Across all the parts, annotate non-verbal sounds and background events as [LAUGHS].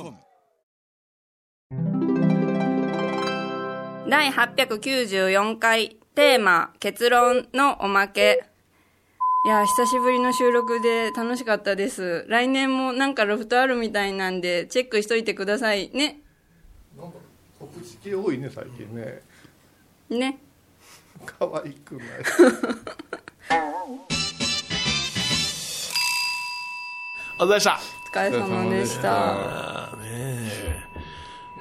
YONNIRI.com 第894回テーマ結論のおまけ。いや久しぶりの収録で楽しかったです。来年もなんかロフトあるみたいなんでチェックしといてください。ね。なんか告知系多いね最近ね。ね。可愛くない？[LAUGHS] お疲れ様でした。お疲れ様でした。あーね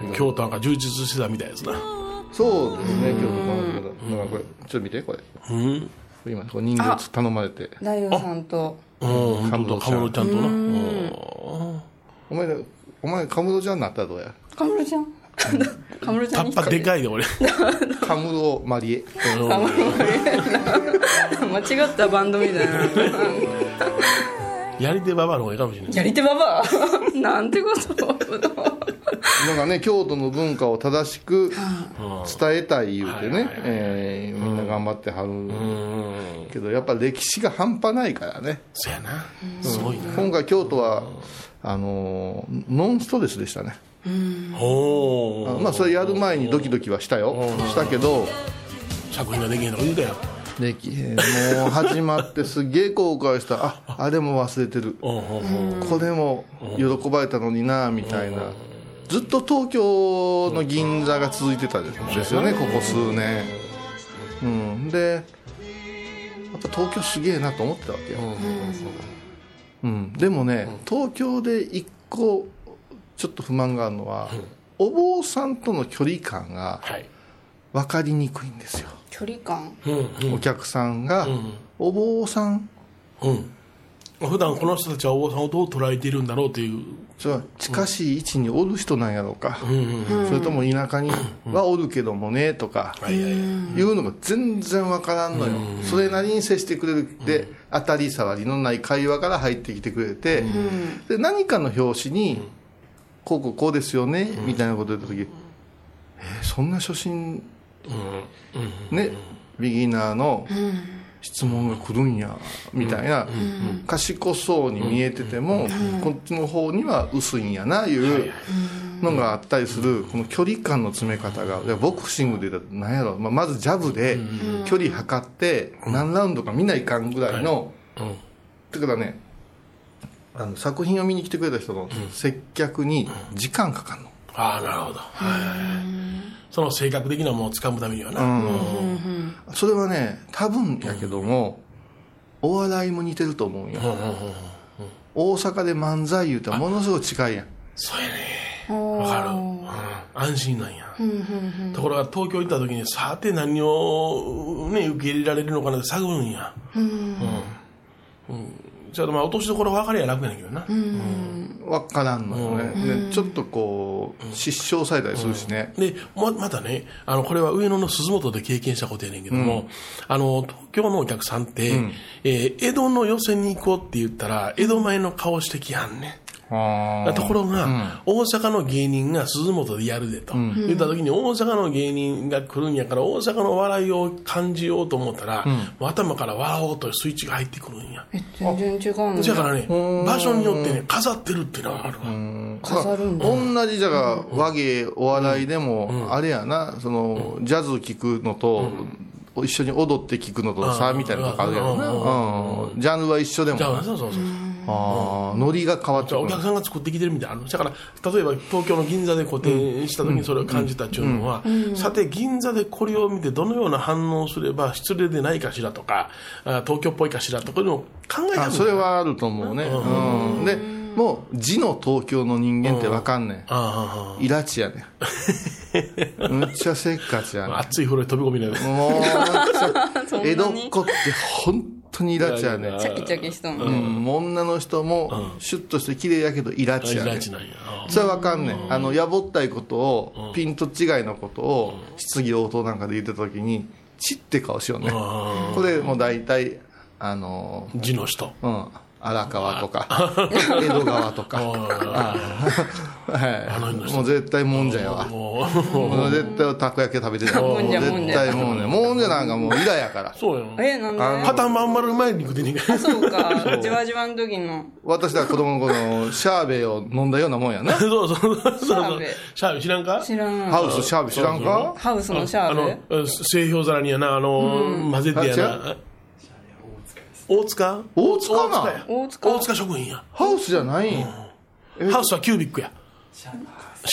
え。京都なんか充実してたみたいですな。そうですね今日のなんかこれちょっと見てこれ。うん今こう人形頼まれて。大悟さんと。うん本カムロちゃん。とな。うん。お前お前カムロちゃんになったらどうや？カムロちゃん？カムロちゃタッパんに聞こえでかいで俺カムロマリエ。間違ったバンドみたいなやり手ババアの方がいいかもしれない。やり手ババアなんてこと。なんかね京都の文化を正しく伝えたい言うてね、えーみんな頑張ってはる。うん。けどやっぱ歴史が半端ないからね。そやな。すごいな。今回京都はあのーノンストレスでしたね。おまあそれやる前にドキドキはしたよ。したけど。作品ができへんとか言うたや。んできへんもう始まってすげえ後悔した。ああれも忘れてる。これも喜ばれたのになみたいな。ずっと東京の銀座が続いてたんですよねここ数年。うん。でやっぱ東京すげえなと思ってたわけよ、うん、でもね東京で一個ちょっと不満があるのはお坊さんとの距離感がはい。分かりにくいんですよ距離感。うんお客さんがお坊さん。うん。普段この人たちはお坊さんをどう捉えているんだろうという。それは近しい位置におる人なんやろうか、それとも田舎にはおるけどもねとかはいうのが全然わからんのよ、それなりに接してくれるで当たり障りのない会話から入ってきてくれて、で何かの表紙に「こうこうこうですよね」みたいなこと言った時「えーそんな初心ねビギナーの質問が来るんや」みたいな賢そうに見えててもこっちの方には薄いんやないうのがあったりするこの距離感の詰め方がボクシングで言ったら何やろ、まあ、まずジャブで距離測って何ラウンドか見ないかんぐらいのうん。だからねあの作品を見に来てくれた人の接客に時間かかるの。ああなるほど。はいその性格的なものを掴むためにはな。うん。それはね多分やけども、お笑いも似てると思うんよ、大阪で漫才言うたらものすごい近いやん。そうやね。わかる、うん、安心なんや、ところが東京行った時にさて何を、ね、受け入れられるのかなって探るんや。うん、うんじゃあまあ落としどころ分かりゃ楽やねんけどな、分からんのよね、でちょっとこう失笑されたりするしね、でままたねあのこれは上野の鈴本で経験したことやねんけども、あの東京のお客さんって、えー江戸の予選に行こうって言ったら江戸前の顔してきはんねところが、大阪の芸人が鈴本でやるでと、言った時に大阪の芸人が来るんやから大阪の笑いを感じようと思ったら、頭から笑おうというスイッチが入ってくるんや。え全然違うのだ。からね場所によってね飾ってるっていうのがあるわ、飾るんだ。同じじゃが和芸お笑いでもあれやなそのジャズ聴くのと一緒に踊って聴くのとの差みたいなのがあるやろな。うん。ジャンルは一緒でもじゃあそうそうそうああノリが変わってくる。じゃあお客さんが作ってきてるみたいな。のだから例えば東京の銀座で個展した時にそれを感じたっていうのは、さて銀座でこれを見てどのような反応をすれば失礼でないかしらとかあ東京っぽいかしらとかいうのを考えたあそれはあると思うね、うん、でもう字の東京の人間ってわかんねん。あイラチやね。ん [LAUGHS] むっちゃせっかちやね。んあ熱い風呂に飛び込みねもう [LAUGHS] 江戸っ子って本当にイラチやね。んチャキチャキしとんの、うん、女の人もシュッとして綺麗やけどイラチやね。んイラチなんそれはわかんねん。あのやぼったいことをピント違いのことを質疑応答なんかで言ってた時にチって顔しようね。あこれもう大体あの字の人。うん荒川とか [LAUGHS] 江戸川とか。はい。もう絶対もんじゃやわもう絶対たこ焼き食べてた。もんじゃもんじゃ。絶対もんじゃ。もんじゃなんかもうイラやから。そうよ。えなんで？旗まん丸うまい肉でねあそうか。[LAUGHS] じわじわの時の。私ら子供の頃のシャーベを飲んだようなもんやなそうそうそうそう。シャーベシャーベ知らんか？知らん。ハウスシャーベ知らんか？ハウスのシャあーベの製氷皿にやなあの混ぜてやあな大塚？大塚な大塚。や大塚。大塚食品や。ハウスじゃないんハウスはキュービックや。シャ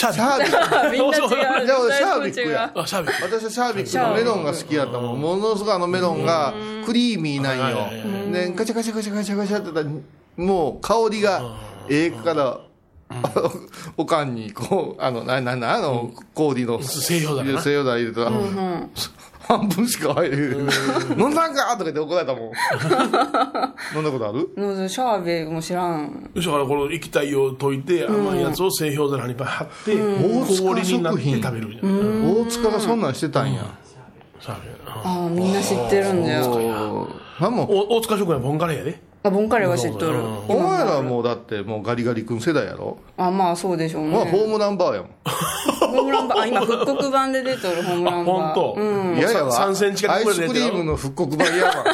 ーシャーベみんな違う。じゃあ俺シャービックシャーベ私はシャービックのメロンが好きやったもん。ものすごいあのメロンがクリーミーなんよ。でガチャガチャガチャガチャガチャってたらもう香りがええからおかんにこうあのなななあの氷の製氷皿な。西洋だ入れたら半分しか入れる飲んだんかとか言って怒られたもん。[LAUGHS] 飲んだことある？のシャーベも知らん。だからこの液体を溶いて甘いやつを製氷皿にいっぱい貼って大塚氷になって食品食べるみたいな。大塚がそんなんしてたんや。シャーベああみんな知ってるんだよおなんもお大塚食品はボンカレーやであボンカレーは知っとる。お前らはもうだってもうガリガリ君世代やろ？あまあそうでしょうまあホねームランバーやもん。ホームランバーあ今復刻版で出とるホームランバー。本当？うん。いやいやわ3センチかアイスクリームの復刻版やわ。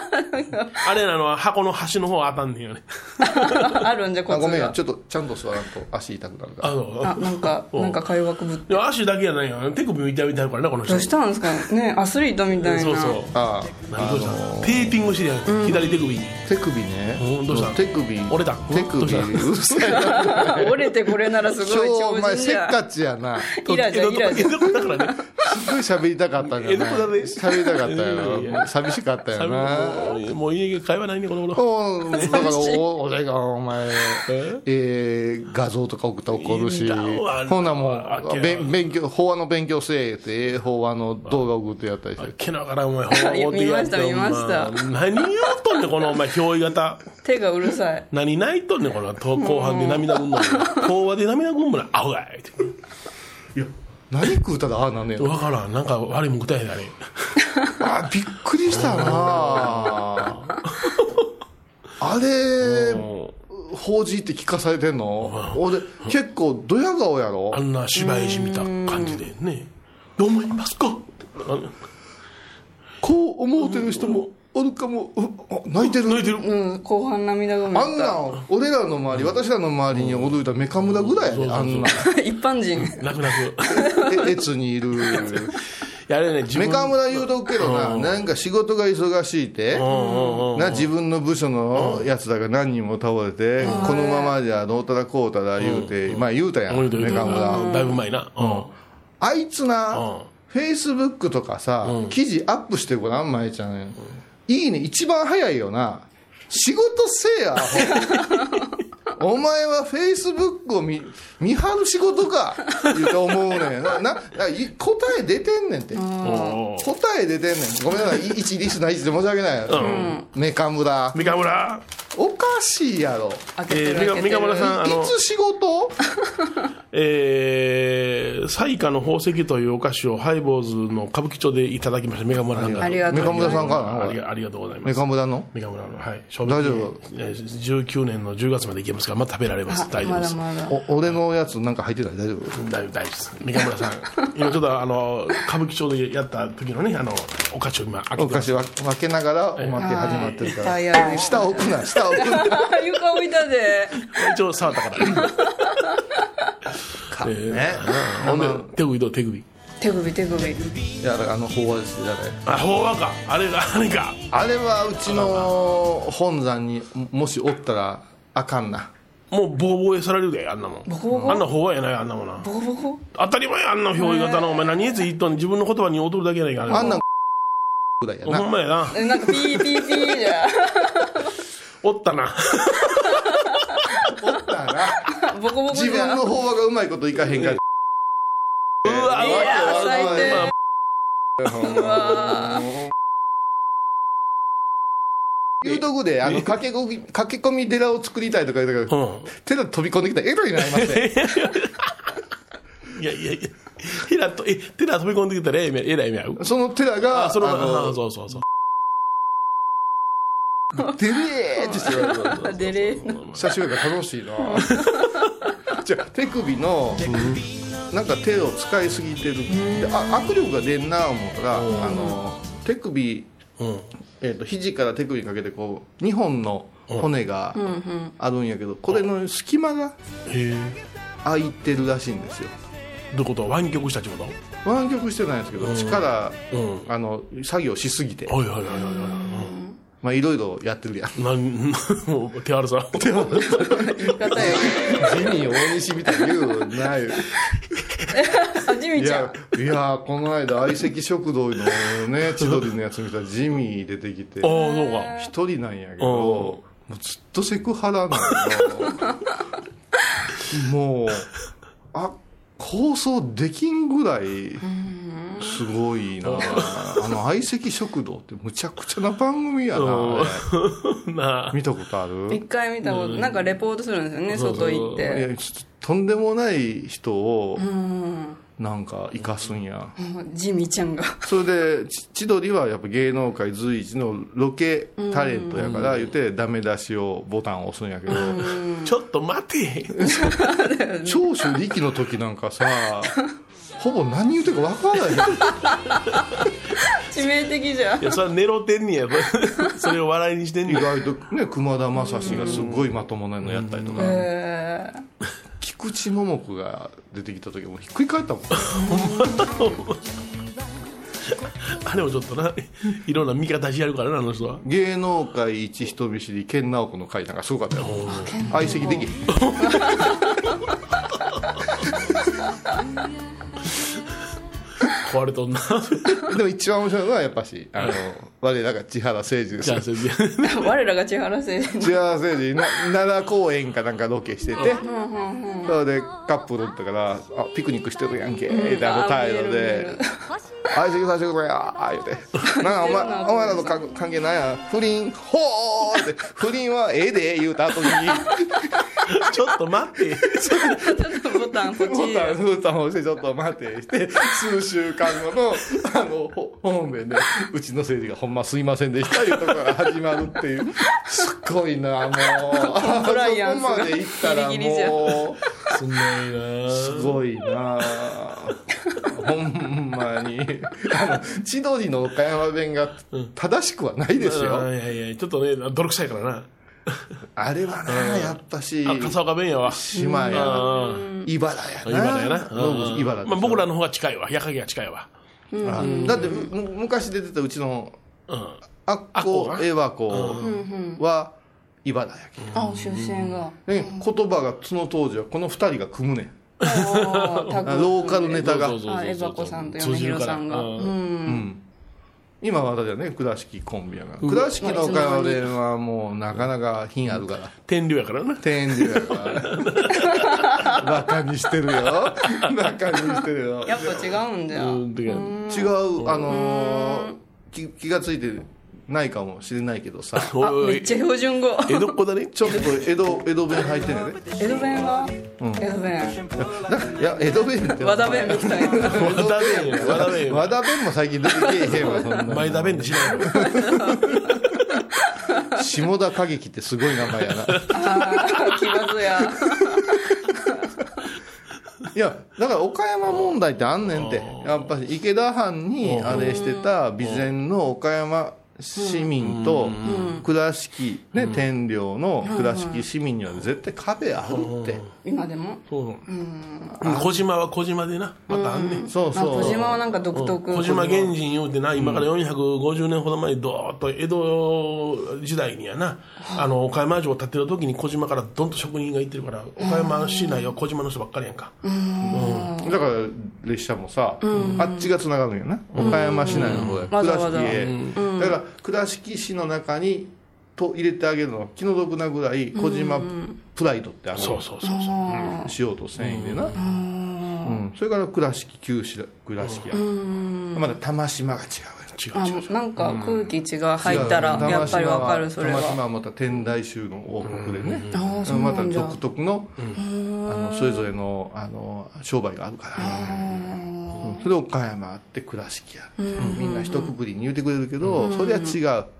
あれなのは箱の端の方当たんねんよねあるんじゃこあごめんちょっとちゃんと座らんと足痛くなるから。あのあなんかなんか会話くぶって。いや足だけやないよ。手首も痛いみたいなからなこの人。どうしたんですかねアスリートみたいな。そうそう。あ何どうしたのテーピングしてるやん。左手首。に手首ね。うんどうした手首。折れた手首。どうるさいな折れてこれならすごい今日お超前せっかちやな。イラじゃイラじゃ江戸っ子だからね。すごい喋りたかったんじゃない喋りたかったいや寂しかったよな。もう家会話ないねこの頃。うんだからお俺がお前えー画像とか送ったら怒るしほんなもあう勉強法話の勉強せえってええ法話の動画送ってやったりしてけながらお前ほん見ました見ました何言うとんねんこのお前憑依型 [LAUGHS] 手がうるさい。何泣いとんねんこのと後半で涙ぐんの後 [LAUGHS] 話で涙ぐんもなアホがい。っていや何食うたらああなんねん分からん。なんか悪いもん食ったんやで。[LAUGHS] あれあびっくりしたな。あれ法事って聞かされてんの？俺結構ドヤ顔やろ？あんな芝居師見た感じでね。どう思いますか？あこう思うてる人もおるかも泣いてる？泣いてる。うん後半涙ぐむあんなん俺らの周り私らの周りにおるいたメカムラぐらいやであんなん。[LAUGHS] 一般人。泣く泣く。え越にいる。い [LAUGHS] やあれね自分。メカムラ言うとくけどななんか仕事が忙しいってな自分の部署のやつらが何人も倒れてこのままじゃどうたらこうたら言うてまあ言うたやんメカムラ。だいぶ前な。うん。あいつうん。なフェイスブックとかさ記事アップしてごらん舞ちゃんいいね。一番早いよな。仕事せえやアホ。[LAUGHS] [LAUGHS] お前はフェイスブックを見見張る仕事か言うて思うねん。なな答え出てんねんって答え出てんねん。ごめんなさい。い一リスナー一で申し訳ない、メカムラ。三河村おかしいやろ。えー三る開けてる河村さんあのいつ仕事？[LAUGHS] えー、彩花の宝石というお菓子をハイボーズの歌舞伎町でいただきました。メガ村さんからありがとうメカムラさんから？ありがありがとうございまメすカムラの？メガ村のはい。大丈夫？えー19年の10月までいけますからまだ食べられます大丈夫まです。だまだお俺のやつなんか入ってない？大丈夫？大丈夫です。三河村さん [LAUGHS] 今ちょっとあの歌舞伎町でやった時のねあのお菓子を今開けお菓子は分けながらおまけ始まってるかはいいっぱいある。ら下置くな下置くな。[LAUGHS] 床置いたで。一応触ったから。[LAUGHS] ねえーね。ほんで手首どう？手首。手首手首。いやだからあの飽和ですよだからあ法話か。あれがあれか。あれはうちの本山にもしおったらあかんなもうボコボコにされるであんなもん。ボコボコ？あんな法話やないあんなもんなボコボコ？当たり前やあんな表現型のお前何やつ言っとん自分の言葉に踊るだけやないかあんなん。ぐらいやほなんまやな。えなんかピーピーピーじゃおったな。おったな。ボコボコじ自ゃ分の法話がうまいこといかへんから。うわいやー最低。まあ言うとこであの駆け込み駆け込み寺を作りたいとか言うたからうん。寺飛び込んできたらエロいなりますねいやいやいやヘラとえ手で遊び込んできたらえええらい目合うその寺があそのあそうそうそう。出れーってして言われるデレー。の久しぶりだから楽しいな。[LAUGHS] じゃあ手首のなんか手を使いすぎてる。であ握力が出んな思ったらあの手首、うんえー、と肘から手首にかけてこう2本の骨があるんやけどこれの隙間が空いてるらしいんですよ。どういうこと？湾曲したってこと？湾曲してないんですけど、力、うん。あの作業しすぎて。はいはいはいはいはまあいろいろやってるやん。いなん [LAUGHS] もう手荒さ方よ地味大西みたいに言うないあジミいちゃん。やいやこの間相席食堂のね千鳥のやつ見たらジミー出てきて。ああそうか。一人なんやけどもうずっとセクハラなのよもうあ放送できんぐらいすごいな。あの相席食堂ってむちゃくちゃな番組やなあれ。[LAUGHS] なあ。見たことある？一回見たこと。なんかレポートするんですよね外行っいてやちょっととんでもない人をなんか生かすんや、ジミちゃんが。それでち千鳥はやっぱ芸能界随一のロケタレントやから言ってダメ出しをボタンを押すんやけど。ちょっと待て。[LAUGHS] 長州力の時なんかさほぼ何言うてるか分からへん致命的じゃん。いやそれは寝ろてんねや。[LAUGHS] それを笑いにしてんね意や外とね熊田正史がすごいまともなのやったりとか。へー。菊池桃子が出てきた時もひっくり返ったもん。[LAUGHS] あれもちょっとな。いろんな見方してやるからなあの人は。芸能界一人見知り健直子の回なんかすごかったよ。相席できへん [LAUGHS] 壊れとんな。[LAUGHS] でも一番面白いのはやっぱしあの我らが千原誠二です。よ我らが千原誠二 [LAUGHS] [LAUGHS] 千原誠二な奈良公園かなんかロケしてて。それでカップルだったから「あピクニックしてるやんけ」ってあの態度で「相席させてくれや」言うて「なんかお前お前らとか関係ないやん。不倫ほー」って「不倫はええで」言うた後に。ちょっと待って。ボタンポチボタンボタンを押してちょっと待って。して数週間後のあのほ本編で「うちのせいがほんますいませんでした」いうところから始まるっていうすっごいなもう。あそこまで行ったらもうすんないな。すごいな。ほんまに。あの千鳥の岡山弁が正しくはないですよ、あいやいやちょっとね泥臭いからなあれはなやっぱしあ笠岡弁やわ。島やあ茨やな。茨やな。まあ、僕らの方が近いわ。矢影が近いわ。あだってむ昔出てたうちのうん。あっこえわこは茨やけあ出身が。ね言葉がその当時はこの二人が組むねん。ローカルネタが。そうそうそうそうあエバコさんと米広さんが。うん今は私はね倉敷コンビやから。倉敷の岡山弁はもうなかなか品あるから。天竜やからな。天竜やから。[LAUGHS] バカにしてるよ。バカにしてるよ。やっぱ違うんだよ。違う。あのー気気がついてないかもしれないけどさ。[LAUGHS] めっちゃ標準語。江戸っ子だね。ちょっと江戸江戸弁入ってんね。江戸弁は？江戸弁。いや江戸弁って和田弁みたいな。和田弁や和田弁や和田弁も最近出てけえへんわそんな。前田弁でしないの下田景樹ってすごい名前やな。あー奇抜や。[LAUGHS] いやだから岡山問題ってあんねんって。やっぱり池田藩にあれしてた備前の岡山市民と倉敷ね。天領の倉敷市民には絶対壁あるって。今でも？そうう。ん。小島は小島でな。またあんねん。そうそう。あ小島はなんか独特。小島原人言うてな今から450年ほど前にどーっと江戸時代にやな。あの岡山城を建てる時に小島からどんと職人が行ってるから岡山市内は小島の人ばっかりやんか。だから列車もさ、あっちがつながるんよな、岡山市内の方や、倉敷へ、だから倉敷市の中にと入れてあげるのは気の毒なぐらい小島プライドってある。そうそうそう。そう塩と繊維でな、うん、それから倉敷旧市倉敷や。まだ玉島が違うよ違あう違うなんか空気血が入ったら違う。やっぱりわかるそれ玉島ははまた天台宗の王国でね、また独特の,、あのそれぞれのあの商売があるから、うんそれ岡山あって倉敷やって、みんな一括りに言うてくれるけど、それは違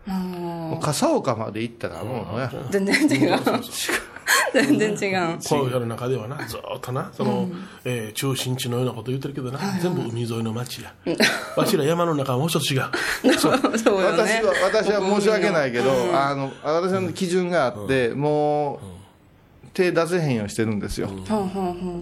う、もう笠岡まで行ったらもうね、全然違う。全然違う。この世の中ではなずーっとなその、えー中心地のようなこと言ってるけどな、全部海沿いの町や、わしら山の中はもう一つ違う。そう。私は私は申し訳ないけど、あの私の基準があって、もう手出せへんようにしてるんですよ、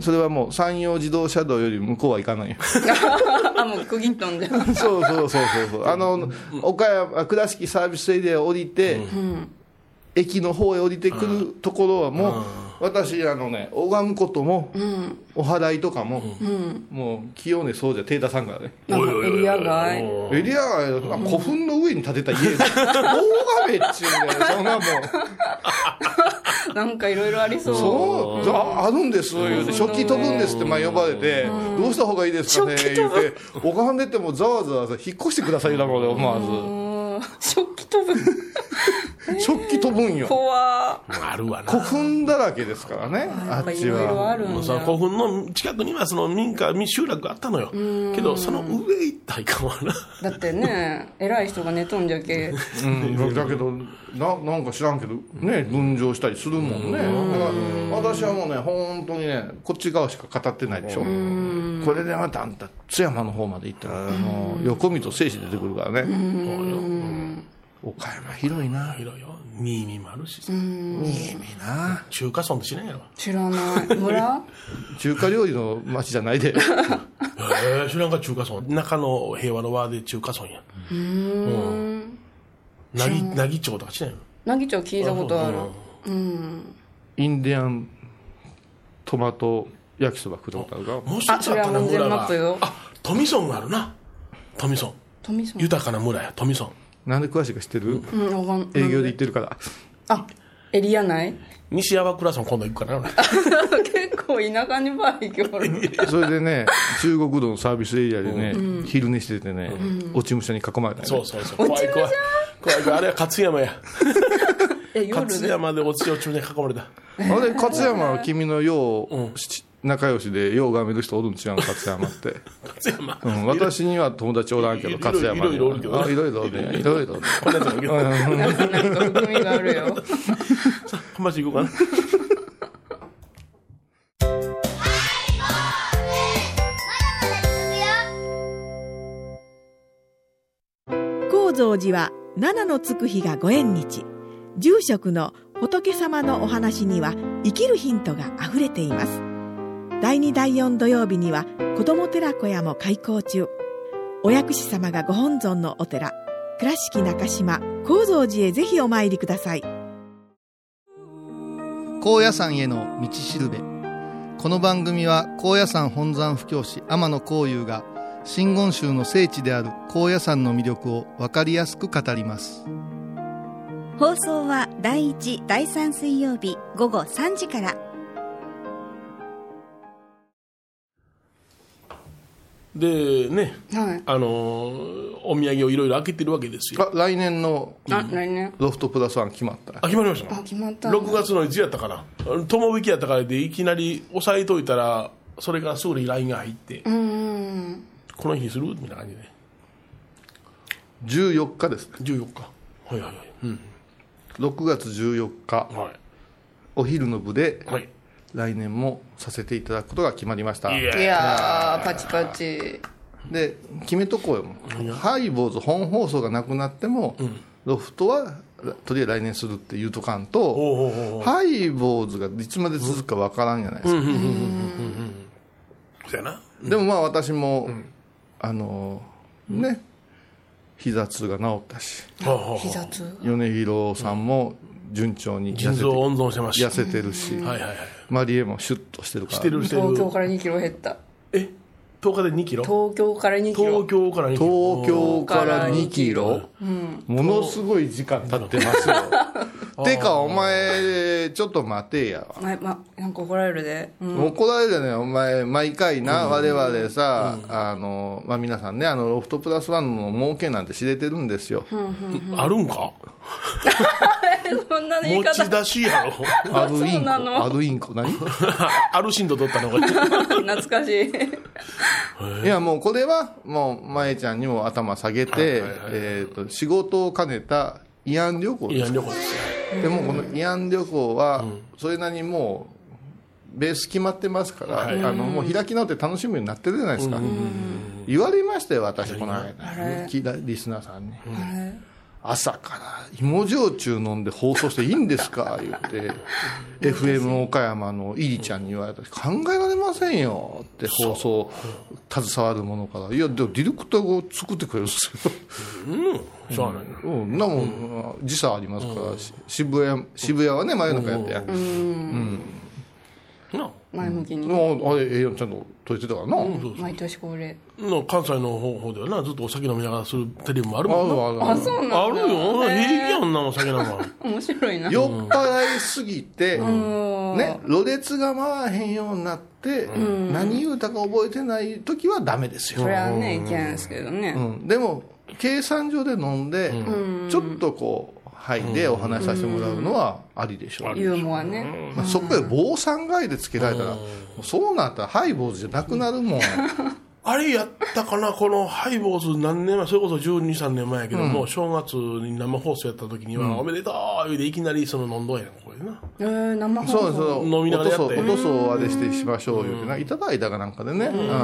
それはもう山陽自動車道より向こうは行かないよ。[LAUGHS] あもう区切っとんじゃ。ん [LAUGHS] そうそうそうそうそう。あの岡山倉敷サービスエリアを降りて、駅の方へ降りてくるところはもう、私あのね。拝むことも、お祓いとかも、もう清根そうじゃ手出さんからね。エリア外。エリアが古墳の上に建てた家。大亀っちゅうんだよそんなもん。なんかいろいろありそう。そう。ああるんです。言うて食器飛ぶんですってまあ呼ばれて。どうした方がいいですかね言うて。拝んでてもざわざわさ引っ越してくださいだろう思わうん食器飛ぶ。ず [LAUGHS] 食器飛ぶんよ。怖。あるわな。古墳だらけですからねあっちは。もうさ古墳の近くにはその民家民集落があったのよ。けどその上行ったらいかんわな。だってね [LAUGHS] 偉い人が寝とんじゃけ。うん。だけどななんか知らんけどね分譲したりするもんね。だから私はもうね本当にねこっち側しか語ってないでしょ。これでまたあんた津山の方まで行ったらあの横見と静止出てくるからね岡山広いな。広いよ。新見もあるしさ。新見な。中華村って知らんやろ。知らない。村？[LAUGHS] 中華料理の町じゃないで。へ [LAUGHS] え知らんか中華村中の平和の輪で中華村や。うん。なぎなぎ町とか知らんやろ奈義町聞いたことある。インディアントマト焼きそば食ったことあるか？もう一つあったな村が。マップよ。あ富村があるな。富村富村豊かな村や。富村なんで詳しいか知ってる？うん。営業で行ってるから。あエリア内？西山倉村今度行くからな [LAUGHS] 結構田舎にバイクおる。それでね中国道のサービスエリアでね、昼寝しててね、落ち武者に囲まれた、ね、そうそうそう。怖い怖い。怖い怖い。あれは勝山や。勝山で落ち落ちに囲まれた。あれ勝山は君のよう、し仲良しでようがめる人おるん違うの勝山って、勝山。うん、私には友達おらんけど勝山にいろいろおるけど。いろいろね。いろいろね。こんなやつもいるなんかなんか含みがあるよ。浜町行こうかな。高蔵寺は七のつく日がご縁日。住職の仏様のお話には生きるヒントがあふれています第2第4土曜日には子ども寺小屋も開校中。お薬師様がご本尊のお寺倉敷中島・高蔵寺へぜひお参りください。高野山への道しるべ。この番組は高野山本山布教師天野幸雄が真言宗の聖地である高野山の魅力を分かりやすく語ります。放送は第1、第3水曜日午後3時から。でねはい。あのーお土産をいろいろ開けてるわけですよ。あ来年のあ来年。ロフトプラスワン決まった。あ決まりました。あ決まった。の6月のいつやったかな。友引きやったからでいきなり押さえといたらそれからすぐに LINE が入って、うんうんこの日にするみたいな感じで。14日ですね。14日。はいはいはい。うん。6月14日。はお昼の部でいはい来年もさせていただくことが決まりました。いやいやーパチパチ。で決めとこうよ。ハイボーズ本放送がなくなっても、ロフトはとりあえず来年するって言うとかんと、ハイボーズがいつまで続くかわからんじゃないですか、そうやな。でもまあ私も、あのね膝痛が治ったし膝痛？米広さんも順調に痩せて腎臓温存してまし。痩せてるし、はいはいはいマリエもシュッとしてるから。してるしてる。東京から2キロ減った。え？10日で2キロ？東京から2キロ。東京から2キロ。東京から2キロ、ものすごい時間経ってますよ。てかお前ちょっと待てや。わままなんか怒られるで、うん、怒られるねお前。毎回な、我々さ、あのまあ、皆さんねあのロフトプラスワンの儲けなんて知れてるんですよ、あるんか？そんな言い持方ち出しやろ。アルインコ。アルインコ。何？[LAUGHS] アルシンド取ったのが。[LAUGHS] 懐かしいいやもうこれはもう舞ちゃんにも頭下げて、えー、と仕事を兼ねた慰安旅行です。旅行ですよ。でもこの慰安旅行はそれなりにもうベース決まってますから、はい。あのもう開き直って楽しむようになってるじゃないですか、言われましたよ私この間。リスナーさんに、朝から芋焼酎飲んで放送していいんですか？[LAUGHS] 言って。FM 岡山のイリちゃんに言われた考えられませんよ。って放送携わるものから。いやでもディレクターが作ってくれるんですよ。うん。そうなんや。うん、なもん、時差ありますから、し渋谷渋谷はね真夜中やってや、な前向きに。もうあれええよちゃんと撮れてたからな、毎年恒例。の関西の方方ではな、ずっとお酒飲みながらするテレビもあるあもんな。るあるあそうなんだ。あるよ。平気やんな、お酒なんか。[LAUGHS] 面白いな。酔っ払いすぎて、ね、ろれつが回らへんようになって、何言うたか覚えてない時はダメですよ、それはねいけないですけどね。うん、でも計算上で飲んで、ちょっとこうはい。でお話しさせてもらうのはありでしょう、ユーモアね。まあ、そこで坊さん街でつけられたら、そうなったらハイボーズじゃなくなるもん [LAUGHS] あれやったかな、このハイボーズ何年前、それこそ12、3年前やけども、正月に生放送やった時には、おめでとう言うていきなりその飲んどんやん、これな。えー、生放送そうそう飲みながらやって。おとそおとそあれしてしましょうよってないただいたかなんかでね。うん。そうそう。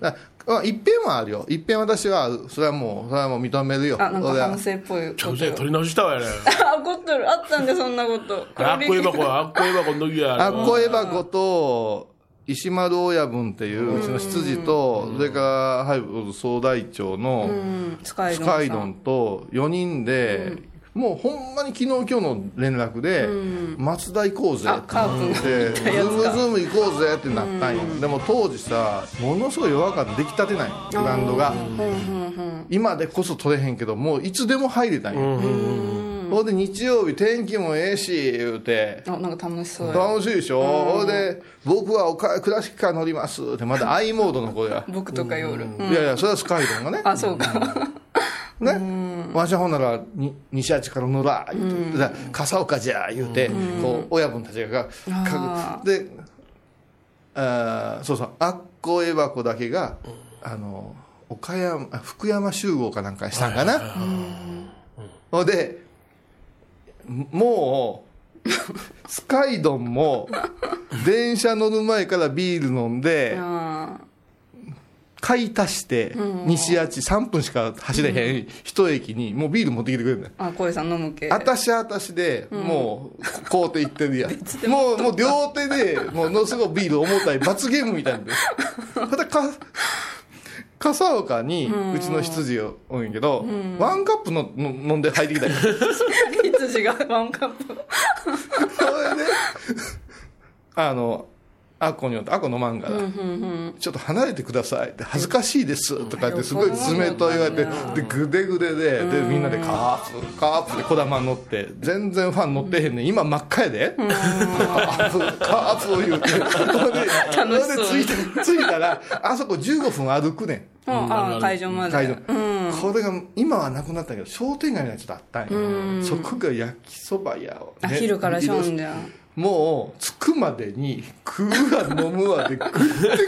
だからまあ一遍はあるよ。一遍私はそれはもうそれはもう認めるよ。あなんか俺は。反省っぽいちゃうことぜ取り直したわやね。あ [LAUGHS] 怒ってる。あったんでそんなこと。あっこえばこ、あっこえばこの時や。あっこえばこと石丸親分っていううちの執事とそれからはい総大長のうん。スカイスドンと4人で、もうほんまに昨日今日の連絡で、松田行こうぜって。ってズームズーム行こうぜってなったんよ、でも当時さものすごい弱かった出来たてないグラウンドが、今でこそ取れへんけどもういつでも入れたんよ、ほんで日曜日天気もええし言うて。あなんか楽しそうや。楽しいでしょ、ほんで僕はおかクラシックカー乗りますってまだ i モードの子や、[LAUGHS] 僕とか夜、うん。いやいやそれはスカイドンがね。あそうか。ね、わしはほんならに西八から乗ら言うて、で笠岡じゃ言うて、こう親分たちがかであーそうそうあっこえばこだけが、あの岡山あ福山集合かなんかにしたんかな、ほんでもうスカイドンも電車乗る前からビール飲んで、あ買い足して、西八3分しか走れへん一駅にもうビール持ってきてくれるんだよーあ小江さん飲む系私は私で、もう、こうて言ってるやん。[LAUGHS] もう、もう両手で、もう、のすごいビール重たい罰ゲームみたいなんで。[LAUGHS] 笠岡に、うちの羊をおんやけど、ワンカップのの飲んで入ってきたよ。[LAUGHS] 羊がワンカップ [LAUGHS] それで、あの、あっこによって、あっこ飲まんから、ちょっと離れてください。って、恥ずかしいです。とかって、すごい冷と言われて、で、ぐでぐでで、で、みんなでカープ、カープで小玉乗って、全然ファン乗ってへんねん。今真っ赤やで。カープ、カープ言うて。そう。ほんで着いた、着いたら、あそこ15分歩くねん。うん。あ会場まで。会場、うん。これが今はなくなったけど商店街にはちょっとあったん。や、そこが焼きそば屋を、あ昼からしょんじゃんもう着くまでに食うわ飲むわでグッてグッて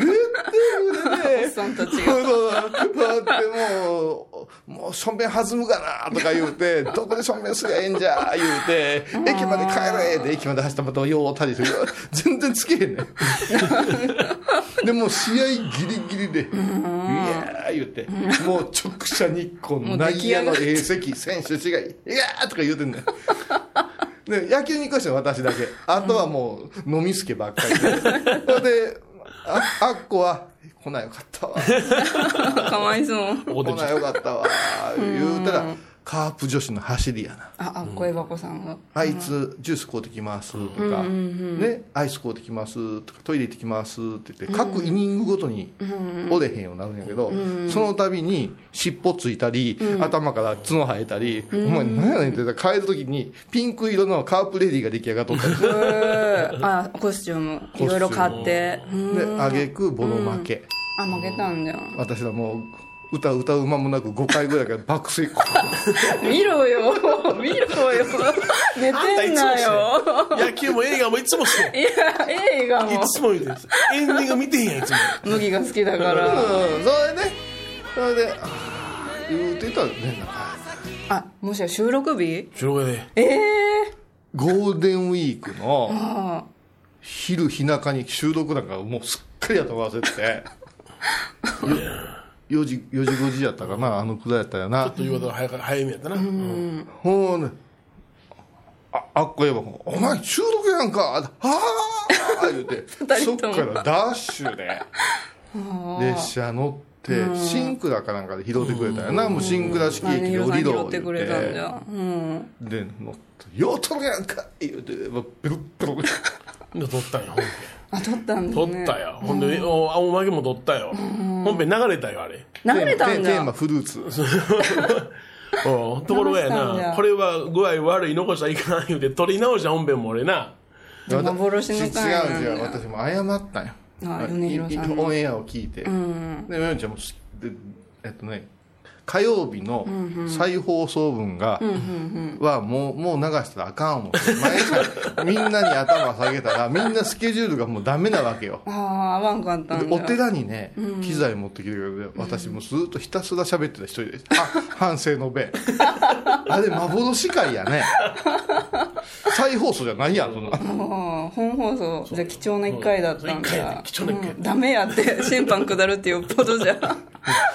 グでおっさんたちが。そうだってもうもうしょんべん弾むかなとか言うてどこでしょんべんすりゃええんじゃ言うて駅まで帰れで駅まで走ったまたようたりする全然つけへんねんでもう試合ギリギリで「いやー」言うてもう直射日光の内野の A 席選手違い「いやー」とか言うてんねんで野球に関しては私だけ。あとはもう飲みすけばっかりで。[LAUGHS] でああっこは来なよかったわ。[LAUGHS] かわいそう。来なよかったわ。言うたらカープ女子の走りやな。ああ声箱さんがあいつジュース買うてきますとか、ね、アイス買うてきますとかトイレ行ってきますって言って各イニングごとに折れへんようになるんやけど、その度に尻尾ついたり、頭から角生えたり、お前何やねんって言ったら帰る時にピンク色のカープレディが出来上がっとった。りあコスチューム。いろいろ買って。うん。で挙句ボロ負け、あ負けたんだよ私はもう歌歌う間もなく5回ぐらいから爆睡。見ろよ。見ろよ。寝てんなよ。野球も映画もいつもそう。いや映画も。いつも見てるんです。エンディング見てへんやん、いつも。麦が好きだから。うんそれでそれであー言うてたらね。なんかあもしや収録日？白目で。ええゴールデンウィークのあ昼日中に収録なんかもうすっかり頭忘れてて [LAUGHS] 4時4時5時やったかなあのくらいやったよな。ちょっと言うことが早か早めやったな。うん。ほうねああっこ言えば「お前収録やんか!」ああ言うて [LAUGHS] そっからダッシュで [LAUGHS] 列車乗ってシンクラかなんかで拾ってくれたよな。もうシンクラ式あ駅で降りろってくれたんじゃうん。で乗って「ようとるやんか!」言うてもうベロッベロ [LAUGHS] で撮ったんよ、本編。あ撮ったんだ撮ねったよ。ほんで、おおまけも撮ったよ。本編流れたよ、あれ。流れたんじテーマゃフルーツ。[LAUGHS] うん。ところがやな、これは具合悪い、残したらいかん言うて、撮り直した本編も俺な。幻の違う回なんだ。違う私も謝ったんよあ米広さんにオンエアを聞いて、うんでヨンちゃんもえっとね火曜日の再放送分が、はもうもう流したらあかん思って毎日みんなに頭下げたらみんなスケジュールがもうダメなわけよ。ああ合わんかったんだでお寺にね、機材持ってきてくれて私もずっとひたすら喋ってた一人であ反省の弁。あれ幻会やね。再放送じゃないやんそんな本放送じゃあ貴重な一回だったんだ。や貴重な一回。うん。ダメやって審判下るってよっぽどじゃ。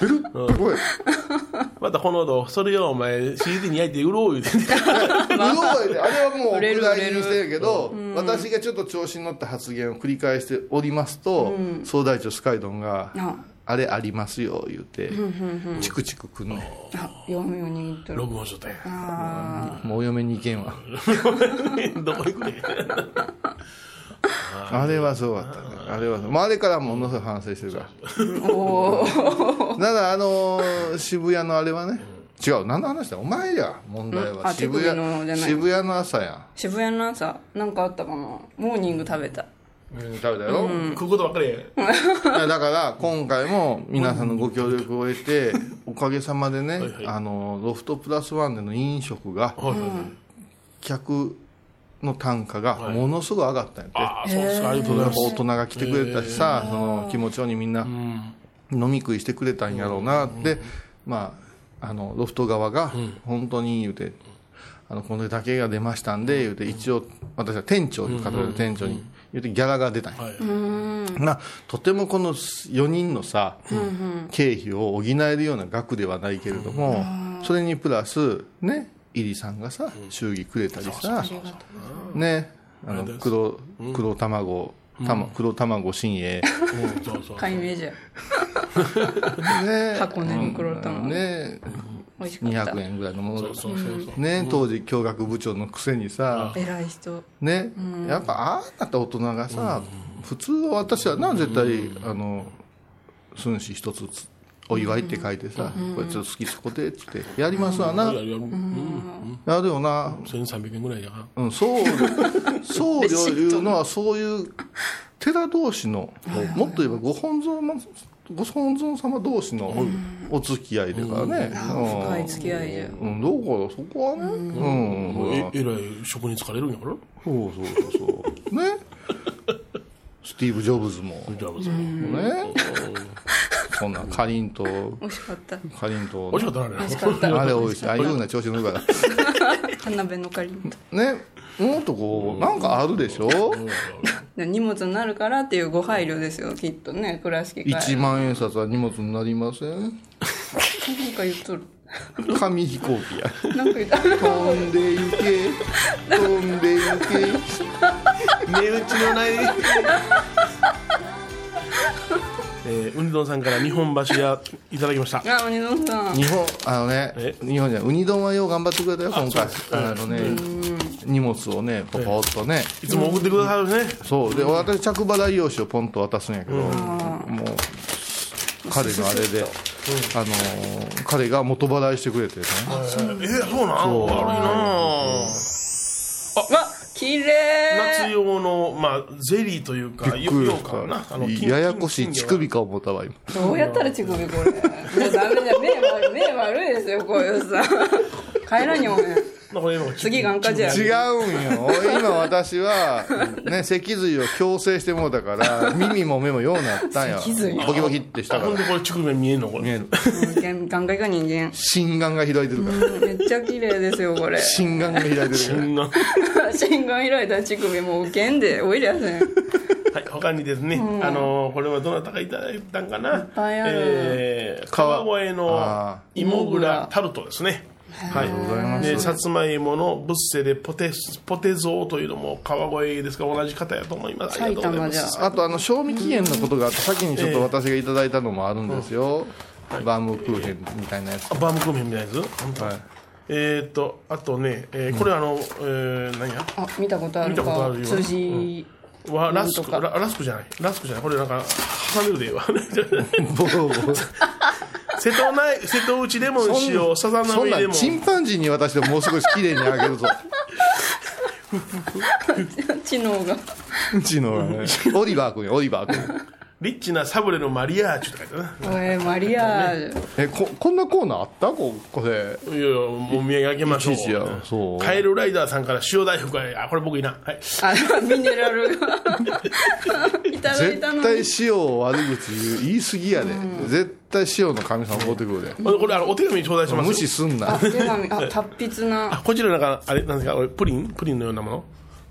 ベル？ッ [LAUGHS] またこの後、それをお前 CD に焼いて売ろう言うて。うろ覚えであれはもう売れるお蔵入りにしてるけど、私がちょっと調子に乗った発言を繰り返しておりますと、総大長スカイドンがあ「あれありますよ」言うてチクチクくんねあ弱みを握っとる。録音しとったん。や。あもうお嫁に行けんわ。[LAUGHS] どこ行くねん。あれはそうだったね。あれはそう、まあ、あれからものすごい反省してるから。あおおただあのー渋谷のあれはね。違う。何の話だ？お前や問題うん。は渋谷じゃない。渋谷の朝や渋谷の朝？なんかあったかな？モーニング食べた。うん食べたよ、食うことばっかり [LAUGHS] だから今回も皆さんのご協力を得て [LAUGHS] おかげさまでね、はいはい。あのロフトプラスワンでの飲食がはいはいはい。客の単価がものすごい上がったんやって、ああ、そうですか。ありがとう大人が来てくれたしさ、その気持ちようにみんな飲み食いしてくれたんやろうなって、まああのロフト側が本当に言うて、あのこれだけが出ましたんで言うて一応私は店長いう方で店長に言うてギャラが出たんや。はい。まあ、とてもこの4人のさ、経費を補えるような額ではないけれども、それにプラスね入さんがさ祝儀くれたりさ、ねあの黒黒卵たま黒卵新栄うんそうそう。解明じゃ [LAUGHS] ね。箱根の黒卵。ね。美味しかった。200円ぐらいのもの。ね当時教学部長のくせにさ偉い人。ねやっぱああなった大人がさ普通は私はな絶対あの寸志一つつお祝いって書いてさこれちょっと好きそこでっつってやりますわな。やるやる。うん。やるよな。1300円ぐらいやから。うんそう僧侶いうのはそういう寺同士のもっと言えばご本尊のご本尊様同士のお付き合いだからね。うん。深い付き合いじゃうん、だからそこはね、うん、ええらい職に疲れるんやから？そうそうそうそう。ね。スティーブ・ジョブズも。じゃあ、そうね。そんな、かりんと、美味しかったかりんと美味しかったな、あれ。美味しかったあれ美味しい。ああいうふうな調子乗るから。花辺のかりんとね。もっとこう、なんかあるでしょ？で [LAUGHS] 荷物になるからっていうご配慮ですよきっとね倉敷会 ?1 万円札は荷物になりません？[LAUGHS] なんか言っとる紙飛行機や。なんか言った飛んで行け、飛んで行け。[LAUGHS] 値打ちのない。えー、ウニ丼さんから日本橋屋いただきました。あ鬼丼さん日本、あのねえ、日本じゃウニ丼はよう頑張ってくれたよ、今回。あのね、荷物をね、ポポッとね。いつも送ってくださるね。そうで私着払い用紙をポンと渡すんやけど、もう彼のあれで、あのー彼が元払いしてくれてね。えー、そうなん悪いなわ綺麗。夏用の、まあ、ゼリーというか、よようかな。あの金ややこしい金乳首か思ったわ今。どうやったら乳首これ。いやダメ目悪い目悪いですよこういうさ。帰らにお前なん次眼科じゃ違うんよ。今私はね脊髄を矯正してもうたから耳も目もようなったんよ。脊髄ボキボキってしたあほんからでこれ乳首見えんの？これ。見える眼科行か人間。心眼が開いてるから。うんめっちゃ綺麗ですよこれ。心眼が開いてるから。心眼。[LAUGHS] 心眼開いた乳首もうけんでおいりやせん。はい、他にですね、あのーこれはどなたかいただいたんかな？いっぱいある。えー、川越のあ芋蔵タルトですね。はい、ござい。ますでさつまいものブッセでポテポテゾーというのも川越ですから同じ方やと思います。ありがとうございます。あとあの賞味期限のことがあって先にちょっと私がいただいたのもあるんですよ、バームクーヘンみたいなやつ。あバームクーヘンみたいなやつ、はい。えーっとあとね、えーこれあの、えー、何や？あ見たことある見たことあるよ。か数字わラスクララスクじゃない。ラスクじゃない。これなんか挟めるでええわボロボロ瀬戸内瀬戸内レモン塩さざそんなん波レモンチンパンジーに渡してもう少し綺麗にあげるぞ。[LAUGHS] 知能が。うちのはね。オリバー君よオリバー君リッチなサブレのマリアージュって書いてな。おいマリアージュ。えここんなコーナーあった？ここれいやいや、もうお土産あげましょう。いちいちやそう。カエルライダーさんから塩大福が、あ、これ僕いいな。はい。あミネラルが。いただい絶たのに。対塩を悪口言う言い過ぎやで、絶対塩の神様持ってくるで、これ、これあの、お手紙頂戴します。無視すんな。あ手紙。あ達筆な。あ、こちらなんか、あれ、なんですか、これプリン？プリンのようなもの？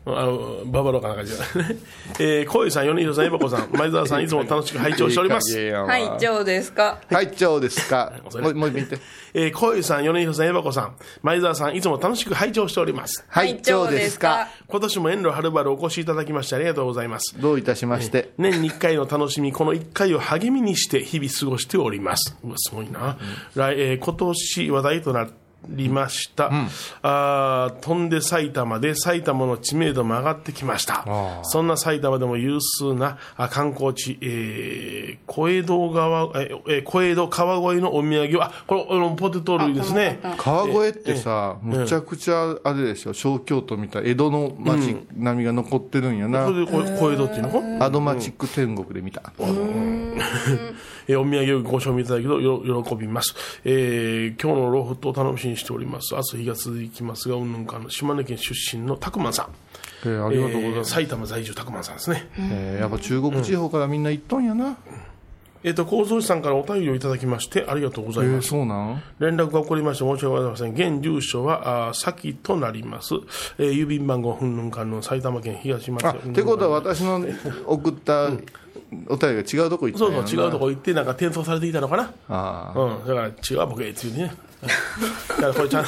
あの、ババロかなんかじゃ [LAUGHS] ないね。えー、小井さん、米広さん、エバコさん、前澤さん、いつも楽しく拝聴しております。はいどうですか？はい長ですか？もうもう一遍言ってえー、小井さん、米広さん、エバコさん、前澤さん、いつも楽しく拝聴しております。はい長ですか？今年も遠路はるばるお越しいただきましてありがとうございます。どういたしまして、年に1回の楽しみ、この1回を励みにして日々過ごしております。うわ、すごいな。来えー今年話題となりました、あー飛んで埼玉で埼玉の知名度も上がってきました。そんな埼玉でも有数なあ観光地、えー、小江戸川、えーえー小江戸川越のお土産を、あ、これ、あのポテト類ですね。川越ってさ、むちゃくちゃあれでしょ小京都みたい江戸の町並みが残ってるんやな、それで小江戸っていうの？か、アドマチック天国で見た、えーお土産をご賞味いただきとよ喜びます、えー今日のロフトを楽しみにしております。明日日が続きますがうんぬんかの島根県出身のたくまんさん。えーありがとうございます、えー埼玉在住たくまんさんですね、えーやっぱ中国地方からみんな行っとんやな、えっ、と構造師さんからお便りをいただきましてありがとうございえーます、そうなん？連絡が起こりまして申し訳ございません。現住所は、あ先となります。えー郵便番号、ふんぬんかんぬん、埼玉県東松あってことは私の送ったお便りが違うとこ行ったそうそう違うとこ行ってなんか転送されていたのかな。あうんだから違うボケっていうね。だからこれちゃんあ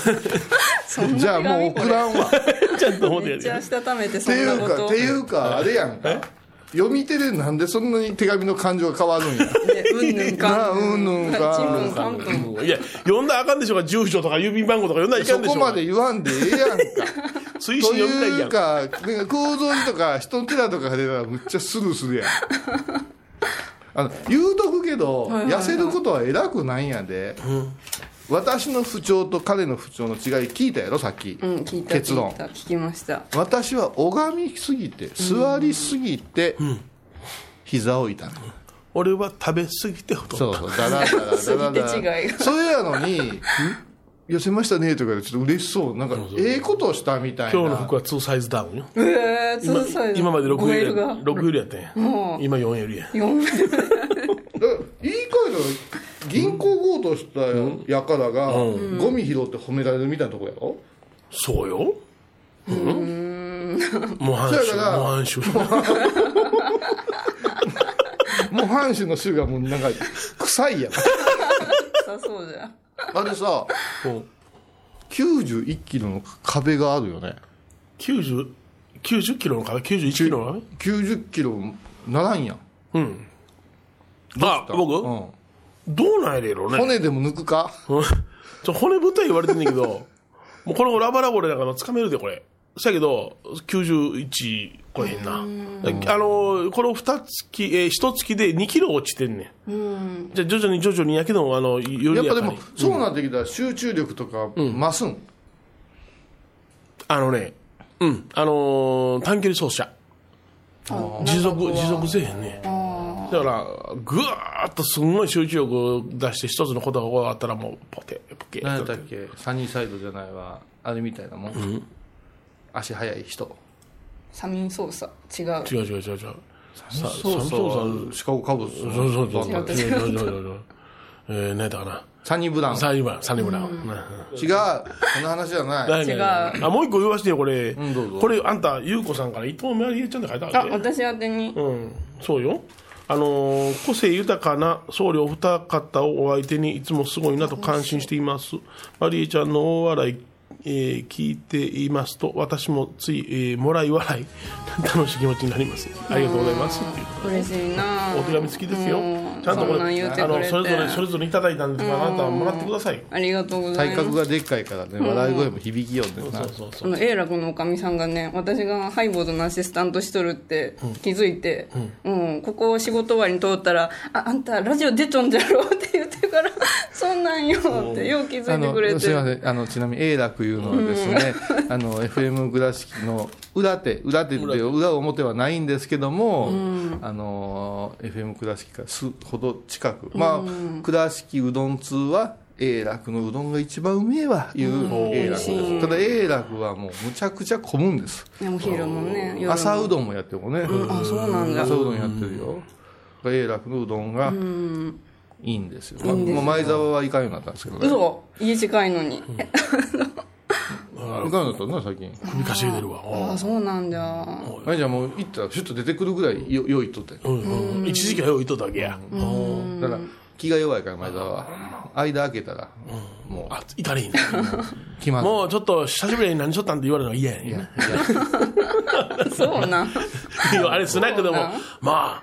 じゃあもう送らんわ。[LAUGHS] ちゃんと思ってやるめっちゃしたためてそっていんなこと。うかっていうかあれやんか。読み手でなんでそんなに手紙の感情が変わるんや。でうんぬんかん。うんぬんかん。いや、読んだらあかんでしょうが、住所とか郵便番号とか読んだらいかそんでしょうが。こまで言わんでええやんか推と進読みたいやん。か構造とか人の寺とかでたらむっちゃスルーするやん。[LAUGHS] あの言うとくけど、痩せることは偉くないんやで、私の不調と彼の不調の違い聞いたやろさっき、うん聞いた結論。聞いた聞きました。私は拝みすぎて座りすぎて、膝を痛む。俺は食べ過ぎて太った。そうそうだらだらだらだらそれやのに「痩せましたね」とかでちょっと嬉しそうなんかええことしたみたいな今日の服は2サイズダウンよ。えー、今そうそう今まで 6L や 5L が 6L やったんや。今 4L や。四え言い換えたら銀行強盗したやからが、ゴミ拾って褒められるみたいなとこやろ？そうよ。うん。模範囚。模範囚。もう藩主の種がもうなんか臭いやん [LAUGHS] さそうじゃんあれさうん。91キロの壁があるよね。90、90キロの壁 ?91 キロ？の壁90キロならんや。ん、あ、僕、うん、どうなんやでろうね。骨でも抜くか？うん。ちょ骨太い言われてんねんけど、[LAUGHS] もうこのラバラボレなんかのつかめるで、これ。したけど、91超えへんな。あの、この二月、えー、一月で2キロ落ちてんねん。じゃあ徐々に徐々にやけど、あの、よりやっぱでもそうなってきたら集中力とか増すん、あのね、うん、あのー短距離走者。持続持続せえへんねだからぐわーっとすんごい集中力を出して一つのことが終わったらもうポケポケ何やっけ？サニーサイドじゃないわ。あれみたいなもん、足速い人。サミン操作。違う。違う違う違う違う。さそうさそうシカゴカブスそうそうそうう違う違う違う違う。えー、何やったかな。サニーブラウン。サニブラウン。サニブラウン、うん。違う。その話じゃない。何違う。あもう一個言わしてよこれ、んどうぞ。これあんた優子さんから伊藤メアリーちゃんって書いてああるで私宛てに。うん、そうよ。あのー個性豊かな僧侶お二方をお相手にいつもすごいなと感心しています。マリエちゃんの大笑い、えー聞いていますと、私もつい、えーもらい笑い、[LAUGHS] 楽しい気持ちになります。ありがとうございます。っていうことで嬉しいなお手紙好きですよ。うん。ちゃんとこれ、あの、それぞれ、それぞれいただいたんですから、あなたはもらってください。ありがとうございます。体格がでっかいからね笑い声も響きようねんなそうそうそ。そう。の永楽のおかみさんがね私がハイボードのアシスタントしとるって気づいて、うん。ここ仕事終わりに通ったら「ああんたラジオ出とんじゃろ」って言ってから「[LAUGHS] そんなんよ」ってよう気づあいてくれて。のすいません。あのちなみに永楽いうのはですね、あの FM 倉敷の裏手裏手って裏表はないんですけども、あの FM 倉敷からすほど近く、まあ倉敷うどん通は永楽のうどんが一番うめえわいう永楽です。ただ永楽はもうむちゃくちゃ混むんです。ねお昼もね。朝うどんもやってるもんね、あそうなんだ。朝うどんやってるよ。永楽のうどんがいいんですよ、ままあ前澤はいかんようになったんですけどね。嘘。家近いのに、[LAUGHS] い。かなったな最近？首かしげてるわ。ああそうなんだ。あれじゃあもう行ったらシュッと出てくるぐらいよ用意とってうんうんうん。一時期はよう言っとったわけや。うん。だから気が弱いから前澤は。間開けたらもあ、いかれへんね。う決まる。もうちょっと久しぶりに何しとったんって言われるのが嫌やねんな。そうなんあれスナックでも、まあ、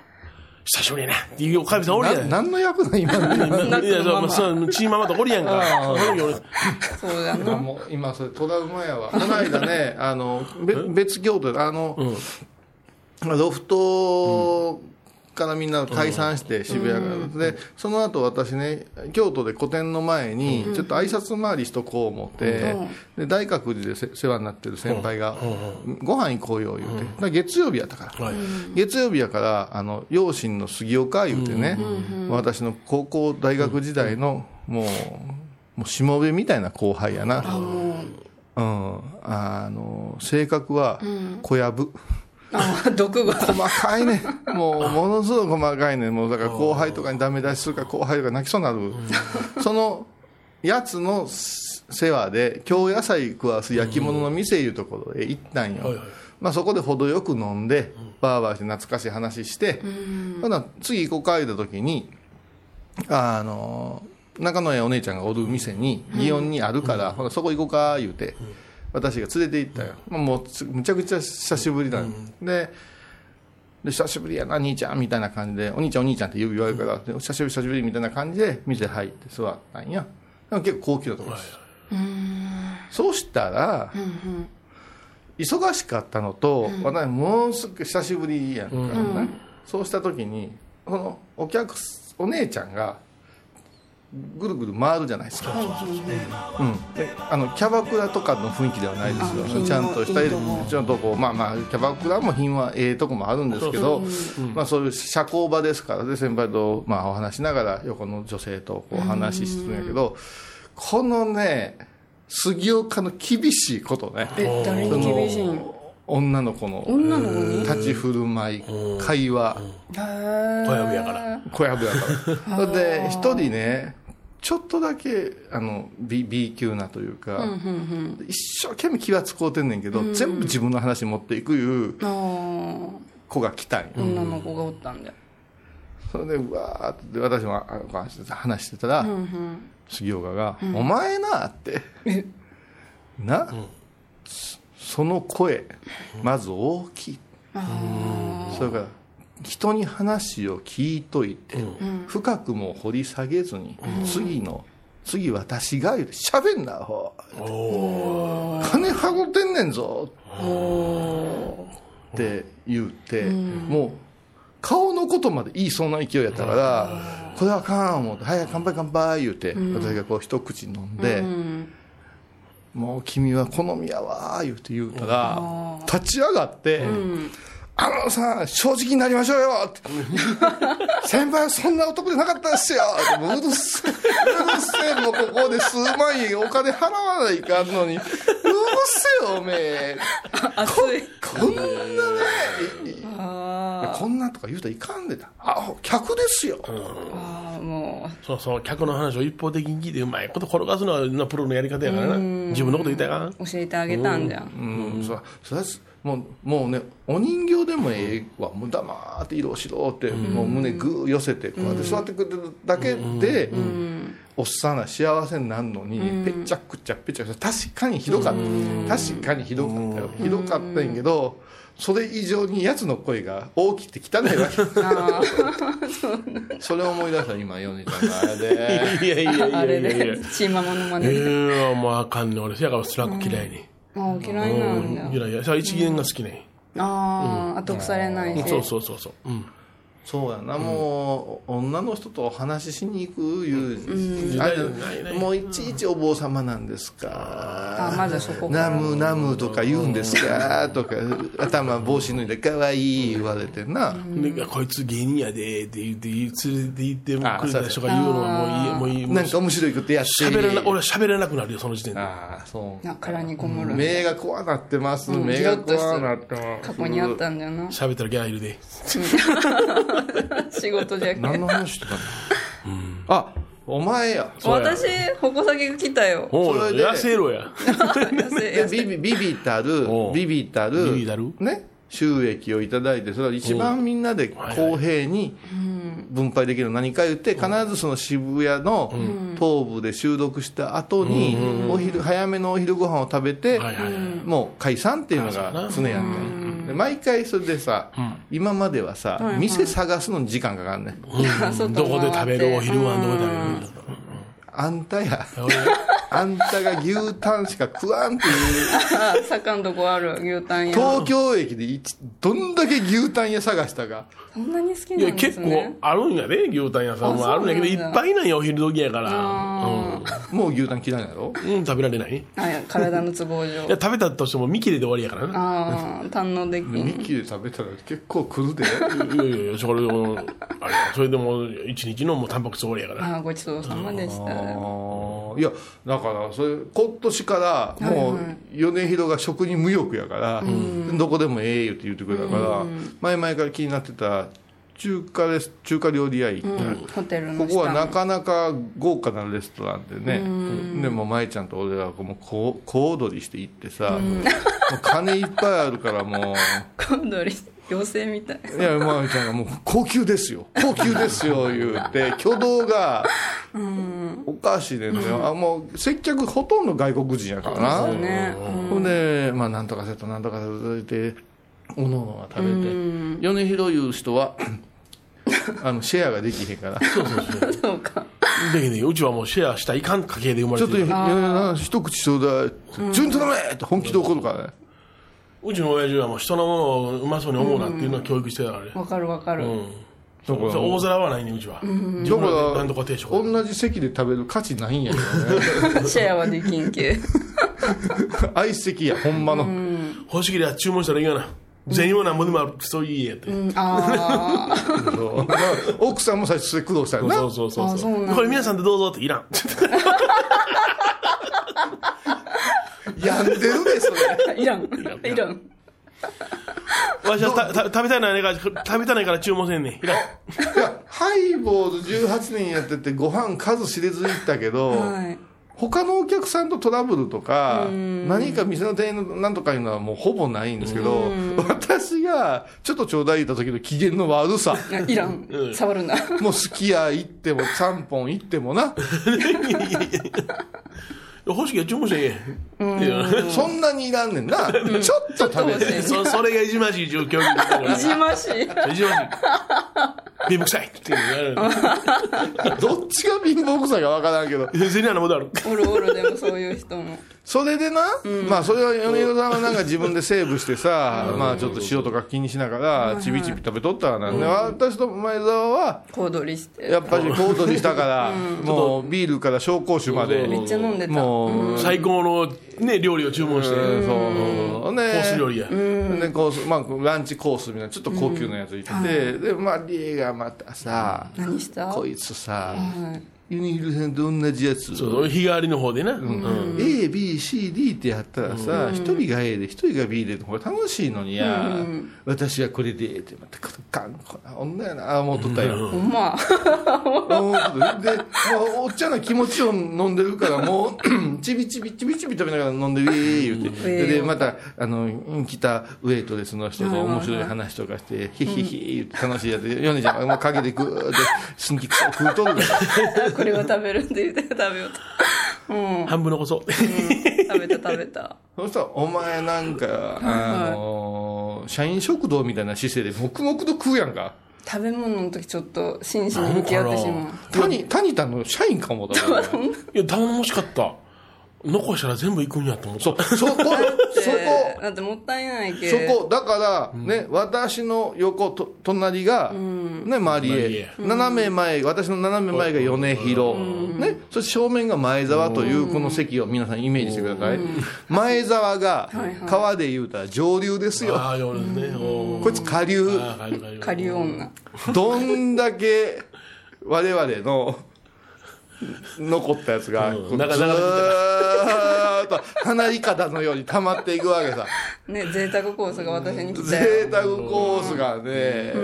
久しぶりやな。っていうおかみさんおるや。なん何の役なん今の。[LAUGHS] いや、そう、そう、チーママとおるやんか。そうだな。もう今それトラウマやわこの間ねあのべ別京都であの、ロフトからみんな解散して渋谷から、でその後私ね京都で個展の前にちょっと挨拶回りしとこう思って、で大覚寺でせ世話になってる先輩が、ご飯行こうよ言うて、だから月曜日やったから、はい。月曜日やからあの養親の杉岡言うてね、私の高校大学時代のもうもうしもべみたいな後輩やな、う。ん、あの性格は小籔、あ毒が。細かいね。もうものすごい細かいね。もうだから後輩とかにダメ出しするから後輩とか泣きそうになる、そのやつの世話で京野菜食わす焼き物の店いうところへ行ったんよ、はいはい。まあ、そこで程よく飲んでバーバーして懐かしい話して、ほな次行こうか言った時にあの中野屋お姉ちゃんがおる店に祇園にあるから、ほなそこ行こうか言うて、私が連れて行ったよ、まあ、もうつむちゃくちゃ久しぶりだ、でで久しぶりやな兄ちゃんみたいな感じでお兄ちゃんお兄ちゃんって言われるから、で久しぶり久しぶりみたいな感じで店入って座ったんやでも結構高級なところです、そうしたら、忙しかったのと、私もうすぐ久しぶりやんからな、そうした時にこのお客すお姉ちゃんがぐるぐる回るじゃないですか、うん、であのキャバクラとかの雰囲気ではないですよ。ちゃんとしたちゃんとこうまあまあキャバクラも品はええとこもあるんですけどまあそういう社交場ですからで先輩とまあお話しながら横の女性とこう話してるんやけどこのね杉岡の厳しいことね。え誰に厳しいん女の子の女の子に？立ち振る舞い会話。小籔やから。小籔やから。[LAUGHS] それで一人ねちょっとだけあの B, B 級なというか、一生懸命気は使うてんねんけど、全部自分の話持っていくいう子が来たんよ、女の子がおったんだ。よそれでうわーって私も話してたら、杉岡が、お前な」って「な、そその声まず大きい」それから人に話を聞いといて、深くも掘り下げずに、次の次私が言うて喋んなアホ。金はごってんねんぞ。って言うて、もう顔のことまで言いそうな勢いやったから、これはあかん思って「はい乾杯乾杯」言うて、私がこう一口飲んで、もう君は好みやわ言うて言うたら、立ち上がって、あのさ、正直になりましょうよって。[LAUGHS] 先輩はそんな男じゃなかったですよってもううるせえ、うるせえ、もうここで数万円お金払わないかんのに、うるせえよ、おめえ。熱いこんなね、あこんなとか言うたらいかんでた。あ、客ですよ。あもそうそう、客の話を一方的に聞いて、うまいこと転がすのはプロのやり方やからな。自分のこと言ったらあかん。う教えてあげたんじゃんうん、そそれはもうもうねお人形でもええわ。もう黙って色しろって、もう胸グー寄せてこうやって座ってくれてるだけで、おっさんら幸せになるのに、ぺっちゃくちゃぺっちゃくちゃ。確かにひどかった、確かにひどかったよ、ひどかったんやけどそれ以上にやつの声が大きくて汚いわけ。[LAUGHS] あそれを思い出した今ヨネちゃんが。あれ。[LAUGHS] でいやいやいああれやいやいや。で。チーママの真似で。えもうあかんね。俺。せやからスナック嫌いに。ああ嫌いなんだいやいや、さ一元が好きね。ああ後腐れないしそうそうそうそう。うん。そうやな、もう女の人とお話ししに行くいう、あれもういちいちお坊様なんですか。あまずそこナムナムとか言うんですかとか頭帽子脱いでかわいい言われてな、でこいつ芸人やでって言って、連れて行ってあくれた人が言うのはもういい、もういい。なんか面白いことやって喋れな、俺は喋れなくなるよ、その時点で。ああそう。な殻にこもる。目が怖なってます、うん目が怖なってます。過去にあったんだよな。喋ったらギャラいるで。[LAUGHS] [LAUGHS] 仕事じゃけ何の話とかな、あお前や。私矛先が来たよ。それで。痩せろや。でビビビビたるビビたるビビたる？ね？収益をいただいてそれは一番みんなで公平に分配できる。何か言って必ずその渋谷の東部で収録した後にお昼早めのお昼ご飯を食べて。もう解散っていうのが常やったん。やで毎回それでさ今まではさ店探すのに時間かかんねん。[LAUGHS] うん。どこで食べるお昼はどこで食べるあんたや。俺あんたが牛タンしか食わんっていう。[LAUGHS] あ盛んとこある牛タン屋。東京駅で一どんだけ牛タン屋探したか。そんなに好きいや、なんで結構すねあるんやで、牛タン屋さんは。あるんやけど、いっぱいなんや、お昼時やから。もう牛タン嫌いなの？うん、うん、食べられない？いあ体の都合上。や、食べたとしても見切れで終わりやからな。ああ堪能できん。ミッキーで食べたら結構来るで。いやいやいや、それでも、あれやそれでも、一日のもうタンパク質終わりやから。ああごちそうさまでしたいやだからそれ今年からもう米広が食に無欲やから、どこでもええよって言ってくれたから、前々から気になってた中華レス中華料理屋行った。ら、ホテルのここはな下かなか豪華なレストランでね、でも舞ちゃんと俺らはもうこう小躍りして行ってさ、もう金いっぱいあるからもう。[LAUGHS] 小躍り妖精みたいいや、まあちゃんがもう、高級ですよ。高級ですよ、[LAUGHS] 言うて、挙動が、おかしいねんね。あもう、接客ほとんど外国人やからな。なねほんで、まあ、なんとかセット、なんとかセットで、おのおのが食べて、米広いう人は、あの、シェアができへんから。そう [LAUGHS] かでね、うちはもうシェアしたらいかん家系で生まちょっと、れてる。いや一口ちょうだい。順頼めって本気で怒るからね。うちの親父はもう人のものをうまそうに思うなっていうのは教育してたからね。わかるわかる、うん。だから大皿はないね、うちは。自だ分らでかなんとか定食。ら、同じ席で食べる価値ないんやけどね。シェアはできんけ相席や、ほんまの。欲しければ注文したらいいがな。銭はなんぼでもある。そういいやって。ああそうまあ奥さんも最初それ苦労したよな。そうそうそうあそうこれ皆さんでどうぞっていらん。[LAUGHS] 病んでるで、それ。いらん。いらん。わしはたた食べたいないから、食べたないから注文せんねん。いらん。いや、ハイボール18年やってて、ご飯数知れず行ったけど、はい。他のお客さんとトラブルとか、何か店の店員のなんとかいうのはもうほぼないんですけど、私がちょっとちょうだい言った時の機嫌の悪さ、いやいらん。触るな。もうすき家行っても、ちゃんぽん行ってもな、[LAUGHS] 欲しければ注文してええ。そんなにいらんねんな。ちょっと食べて。そそれがいじましい状況いじましいいじましい。貧乏くさいってどっちが貧乏くさいかわからんけど、る。銭はなもである。おるおるでもそういう人もそれでな、まあそれは米広さんはなんか自分でセーブしてさ、まあちょっと塩とか気にしながら、ちびちび食べとったわなんで、私と前澤は、小躍りして。やっぱりコートにしたから、もうビールから紹興酒まで。めっちゃ飲んでた。もう、最高のね、料理を注文して。そう。ねコース料理や。でコース、まあ、ランチコースみたいなちょっと高級なやついてて、でマリエがまたさ何した？こいつさ、はいユニフル線と同じやつ。そうそう日替わりの方でな、うん。ABCD ってやったらさ一、人が A で一人が B でこれ楽しいのにや、私はこれでってまたこの頑固な女やな。あ思っとったよ、ほんま。[LAUGHS] 思っとったでもうおっちゃんの気持ちを飲んでるからもう [CLEARS THROAT] ちびちびちびちび食べながら飲んでウェー言うて、ででまたあの来たウェイトレスの人と面白い話とかしてヒヒヒ言って楽しいやつ。でヨネちゃんがもう陰でグーって新規食うとるから [LAUGHS] これは食べるって言って食べようと。うん。半分残そう食べた食べた。そしたらお前なんか、あの社員食堂みたいな姿勢で黙々と食うやんか。食べ物の時ちょっと真摯に向き合ってしまう。タニタニタンの社員かもだからいや頼もしかった残したら全部行くんやと思った。そそこそこ。[LAUGHS] でだってもったいないけそこだからね、私の横と隣が、ねマリエ。マリエ。斜め前私の斜め前が米広、ねそして正面が前澤というこの席を皆さんイメージしてください、前澤が川で言うたら上流ですよ、ああ夜ね。おー。こいつ下流。下流女。どんだけ我々の残ったやつが、ずなかなかーっと花いかだのように溜まっていくわけさ。ね贅沢コースが私に来たよ。贅沢コースがね、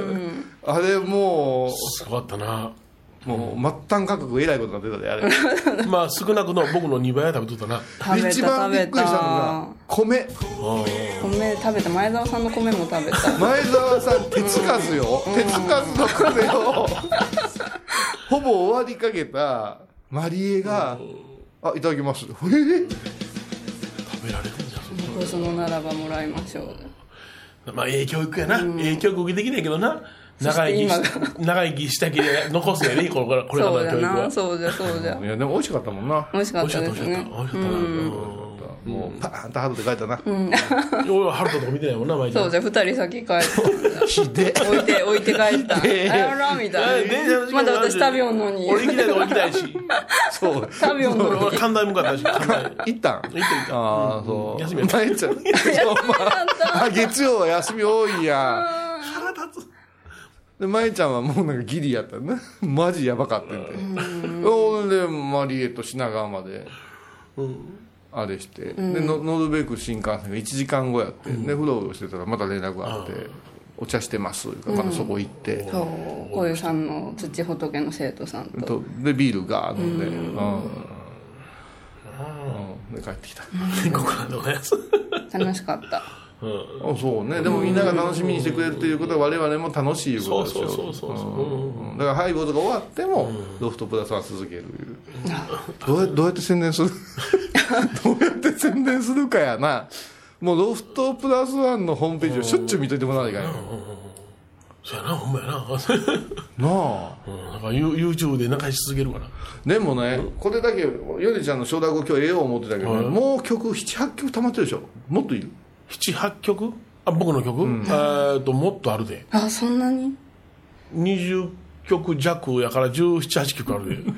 あれもすごかったな。うもう末端価格えらいことになってたであれ。[LAUGHS] まあ少なくとも僕の2倍は食べとったな。食べた一番びっくりしたのが米。米食べた。前澤さんの米も食べた。前澤さん手つかずよ。手つかずの米をほぼ終わりかけたマリエが「あいただきます」えー食べられるんじゃん。そんなこそのならばもらいましょう。まあ、ええ教育やな。ええ教育受けてきないけどな。長生き長生きしたきで残すやね、これから、これかそうじゃらの教育は。な。そうじゃそうじゃ。いやでも美味しかったもんな。美味しかったかった、美味しかった。ですね美味しかったな。うんもうパーンとハードで書いたな、俺はハルトとか見てないもんな、毎日。そうじゃ二人先帰ってひで置いて置いて帰った。あでららみたえいなまだ私食べよんのに俺行きたいとこ行きたいし。[LAUGHS] そう。食べよんのに俺神田向かったし。行ったん？行った行った。ああそう。休みやった。前ちゃんあ月曜は休み多いや腹立つ。で舞ちゃんはもうなんかギリやったねマジやばかったん。でほんでマリエと品川まであれして、での乗るべく新幹線が1時間後やって、でフローしてたらまた連絡があって「お茶してます」いうからまたそこ行って、そう。小遊さんの土仏の生徒さんと。とでビールガー飲んで、うん。うん。で帰ってきた。[LAUGHS] [LAUGHS] 楽しかったあそうね。でもみんなが楽しみにしてくれるということは我々も楽しいことですよ。そうそうそうそううん。だからハイボールが終わってもロフトプラスは続ける。どうやどうやって宣伝する？[LAUGHS] どうやって宣伝するかやな。もうロフトプラスワンのホームページをしょっちゅう見といてもらわないかんよ。そうやな、ほんまやな。[LAUGHS] なあ。うん。なんか You- YouTube で仲良し続けるから。でもねこれだけヨネちゃんの承諾を今日ええよう思ってたけどね、もう曲78曲溜まってるでしょ。もっといる7、8曲？あ、僕の曲、えーっと、もっとあるで。あそんなに？20曲弱やから17、8曲あるで。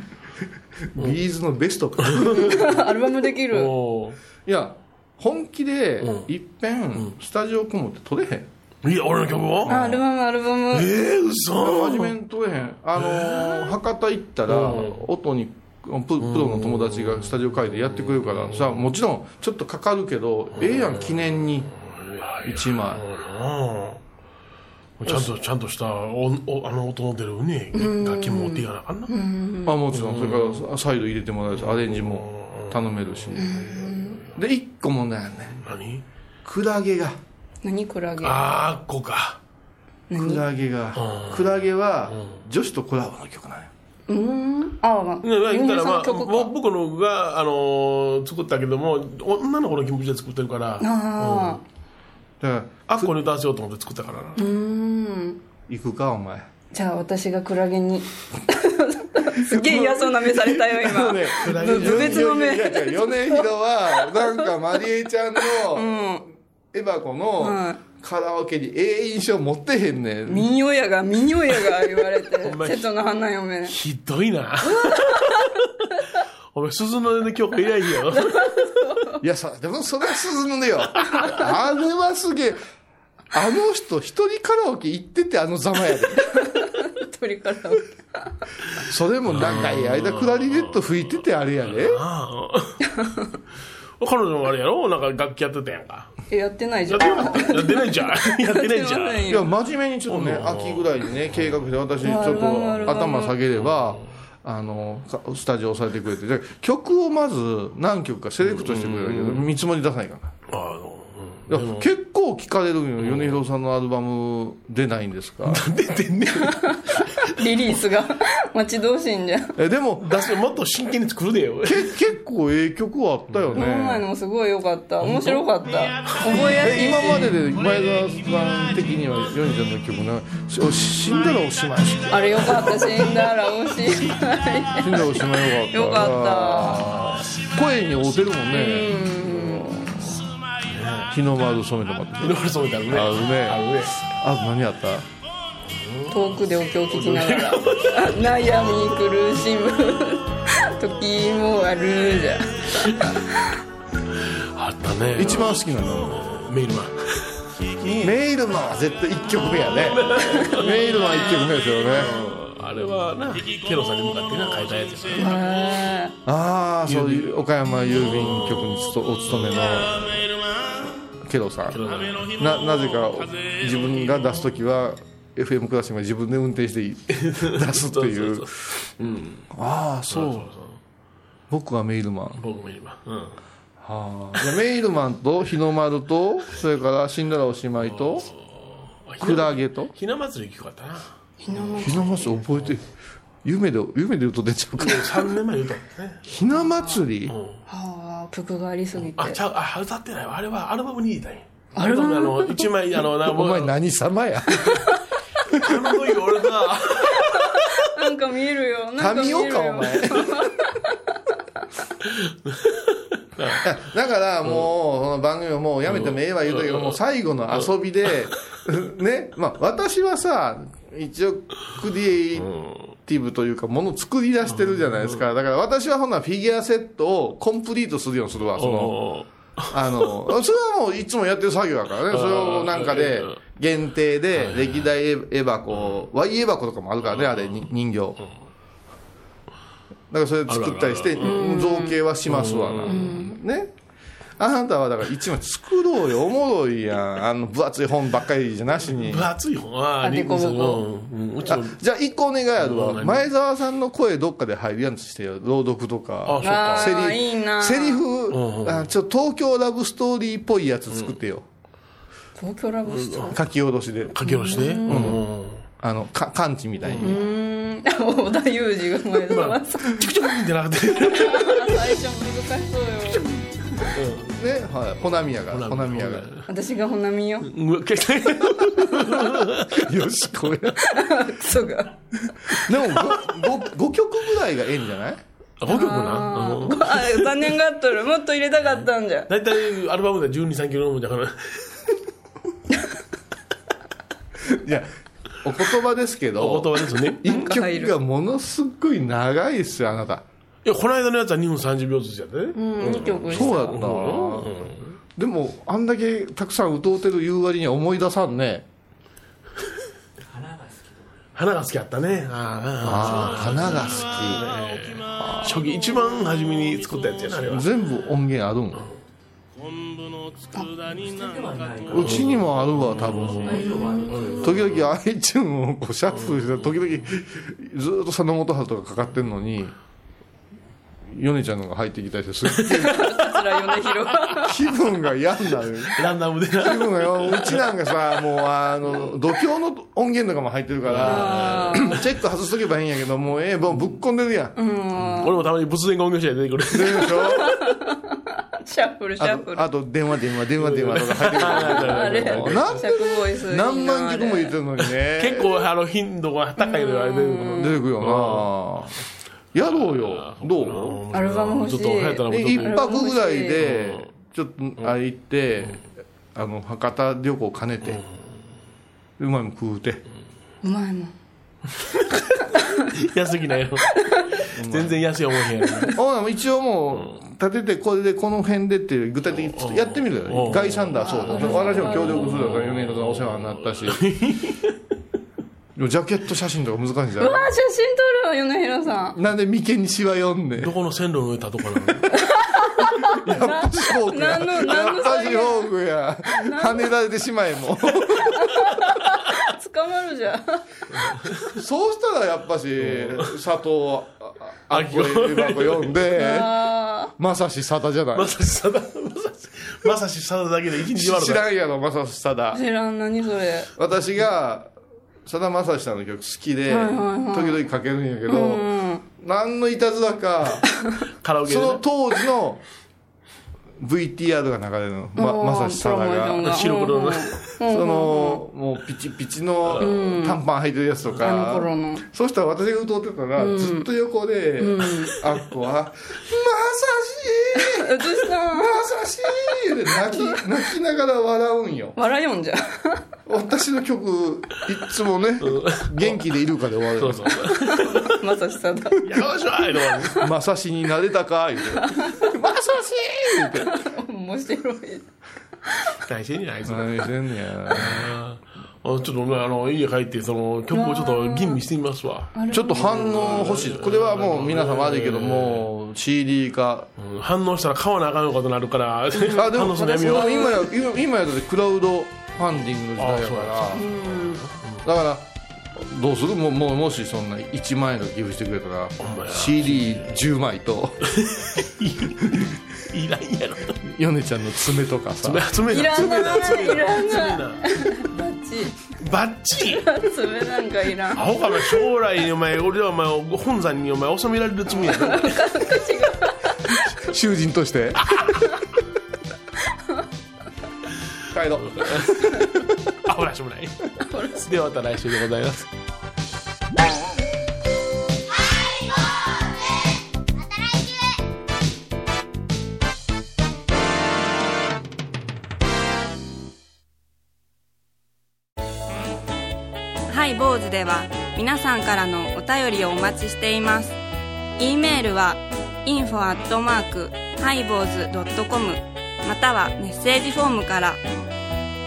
[LAUGHS] ビーズのベストか。[LAUGHS] アルバムできる。おいや本気でいっぺん。スタジオこもって撮れへん。ーいや、俺の曲を？あアルバムアルバム。えー、嘘。真面目に撮れへん。あのー博多行ったら音にププロの友達がスタジオ借りてやってくれるからさもちろんちょっとかかるけどええやん記念に。1枚。うんちゃんと、ちゃんとしたおおあの音の出るね、楽器も持っていかなあかんな。あもちろんそれからサイド入れてもらえるしアレンジも頼めるし。で1個問題あんねん。何？クラゲが。何クラゲ？あー、こうか。クラゲが。クラゲは女子とコラボの曲なんようーん？あまあね、言ったら、まあ、曲か。ぼ僕のが、あのー作ったけども、女の子の気持ちで作ってるから、あだからあっこに歌わせようと思って作ったからな。ーうーん。行くかお前。じゃあ私がクラゲに。[LAUGHS] すげえ嫌そうな目されたよ今。ねぶ部別の目。米広はなんかマリエちゃんのエバコのうんカラオケにええ印象持ってへんねん。民謡やが民謡やが言われて。[LAUGHS] 瀬戸の花嫁。ひどいな。[LAUGHS] お前、鈴の音の曲以来よ。[LAUGHS] いやさでもそれは進むよ。あれはすげえあの人一人カラオケ行っててあのざまやで。鳥からそれも長い間クラリネット吹いててあれやで。ああ彼女もあれやろ？なんか楽器やってたやんかえやってないじやゃん。[LAUGHS] やってないじゃん。やってないじゃん。いや真面目にちょっとね秋ぐらいにね計画して私ちょっと頭下げればあのかスタジオ押さえてくれて。で曲をまず何曲かセレクトしてくれるけど見積もり出さないから。あの結構聞かれるんよ、米広さんのアルバム出ないんですか。出てんねんリリースが。[LAUGHS] 待ち遠しいんじゃ。んえでも出すもっと真剣に作るでよ。け結構ええ曲はあったよこの前ねのもすごい良かった。面白かった。覚えやすいし。え今までで前澤さん的にはヨニちゃんの曲ねし死んだらおしまい。死あれ良かった死んだらおしまい。んだらおしまいよかった。よかった。声に合うてるもんね。日の丸染めてもらって。いろいろ染めてあるねあるねあるねあ何やった？遠くでお経を聞きながら。[LAUGHS] 悩み苦しむ。[LAUGHS] 時もあるじゃ [LAUGHS] あったね。一番好きなのメールマン。メイルマンは絶対1曲目やね。メイルマン1曲目ですよね。あれはなケロさんに向かってな書いたやつやんへああそういう岡山郵便局につとお勤めのケロさん。ロさん。ななぜか自分が出す時は FM クラシックは自分で運転して [LAUGHS] 出すっていう。そうそうそう。うん。ああそう。僕はメイルマン。僕もメールマン。うん。はあ、じゃあメイルマンと日の丸とそれから死んだらおしまいとクラゲと？ひな祭り聞こえたな。日の祭り。覚えてる。夢で夢で言うと出ちゃうか。3年前に歌ったね。ひな祭り、はあ曲がありすぎて。あちゃうあ歌ってないわ。あれはアルバムに入れたんや。アルバム？あの一枚あの [LAUGHS] なお前何様や？時俺さなんか見えるよ。なんか見えるよ。神岡お前。だからもう、その番組をもうやめてもええわ言うたけど、もう最後の遊びで、ね、まあ私はさ、一応クリエイティブというか、もの作り出してるじゃないですか。だから私はほなフィギュアセットをコンプリートするようにするわ、その、おあの、それはもういつもやってる作業だからね、それをなんかで、限定で、歴代エバコ、Y エバコとかもあるからね、あれ、に人形。だからそれ作ったりして、造形はしますわな。ね。あなたはだから一枚作ろうよ、おもろいやん。あの分厚い本ばっかりじゃなしに。分厚い本ああでこぼこうんうんうちあのじゃあ一個お願いあるわ。うん前澤さんの声どっかで入るやつしてよ。朗読とか。あそうかあセーリいいなセリうんフ、ちょっと東京ラブストーリーっぽいやつ作ってよ。東京ラブストーリー。書き下ろしで。書き下ろしてうん。あの、か、感知みたいに。うーん。小田裕二が前澤さんチクチクってなって。最初難しそうよね、はい。ほなみやが、ほなみやが。私がほなみよ。よし、これ。でもクソが5、5曲ぐらいがええんじゃない？あ5曲な。うん。あ残念がっとる。もっと入れたかったんじゃ。大体アルバムで12、3キロ飲むんだから [LAUGHS] いや、お言葉ですけおど、言葉ですね。一曲がものすっごい長いっすよ、あなた。いやこの間のやつは2分30秒ずつやってね。うんいい曲した。そうやった。でも、あんだけたくさん歌うてる言う割には思い出さんね。花が好きやったね。あああ、花が好あ初期一番初めに作ったやつやなあれは。き。全部音源あるん。うちにもあるわ、多分。時々 iTunes をこうシャッフルして、時々ずーっと佐野元春とかかかってんのに、米ちゃんのが入ってきたりして、すっげえ桂米広。気分が嫌になる。ランダムでな。気分がよ、うちなんかさ、もうあの、度胸の音源とかも入ってるから、チェック外しとけばいいんやけど、もうええ、もうぶっ込んでるやん。俺もたまに仏電が音響者で出てくる出るでしょ？シャッフルシャあと、ッフル。あと電話電話電話電話とか入ってるから。あれなんで尺ボイスいいな。何万曲も言ってるのにね。結構あの頻度が高いのあれで出てくるよなやろうよ。どう？アルバム欲しい。ちょっと流行ったらもうで一泊ぐらいで、ちょっと、あ行って、あの、博多旅行兼ねて、うまいもん食うて。うまいもん。[LAUGHS] 安すぎないよ。全然安い思いへん一応もう立ててこれでこの辺でっていう具体的にちょっとやってみるようん。ガイ・サンダーそうだ。私も協力するから米広さんお世話になったし [LAUGHS] ジャケット写真とか難しいんじゃうわ写真撮るわ米広さん。んなんで眉間にしわ読んねん。どこの線路の上たとかなの？やっぱしフォークや何のや何のっぱしフォークや。跳ねられてしまえもう。捕まるじゃん。そうしたらやっぱし佐藤あっこえばこ読んであまさしさだじゃないまさしさだまさしまさだだけで一日終わる知らんやろまさしさだー知らん何それ私がさだまさしさんの曲好きで、はいはいはい。時々かけるんやけど、うん何のいたずらか [LAUGHS] カラオケでね。その当時の VTR が流れるの、ま、まさしさだが。が。白黒の。ねそのもうピチピチの短パン履いてるやつとか、そうしたら私が歌ってたら、ずっと横で、あっこは「まさしうつしたんまさし!」って泣き泣きながら笑うんよ。笑いよんじゃ。ん私の曲いっつもね元気でいるかで終わる。そうそう。まさしさだ。よっしゃいまさしになれたか言うて「まさし!」言うて。面白い。大してんねんあいつ。ら何してん。ねやあちょっとねあの家帰ってその曲をちょっと吟味してみますわ、ちょっと反応欲しい。これはもう皆さん悪いけどもう CD 化うん反応したら買わなあかんことになるからあで反も応するのやめよう。今や今今やだってクラウドファンディングの時代やから。だからどうする？もももしそんな1万円とか寄付してくれたらほんまや。CD10 枚と。[LAUGHS] いらんやろ。米ちゃんの爪とかさ。爪いらない爪だ爪だいらな。い爪だバッチバッチリ？爪なんかいらん。アホかな？将来にお前俺はお前本山にお前収められるつもりやろ囚人として。[LAUGHS] 帰ろう [LAUGHS] アホらしもないではまた来週でございますハイボーズでは皆さんからのお便りをお待ちしています。e メールは info アットマークハイボーズドットコムまたはメッセージフォームから。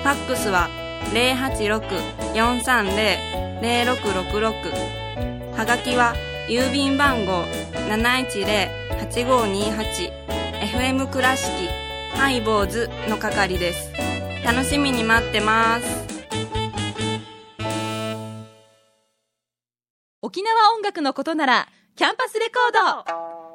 ファックスは086-430-0666はがきは郵便番号 710-8528FM 倉敷ハイボーズの係です。楽しみに待ってます。沖縄音楽のことならキャンパスレコード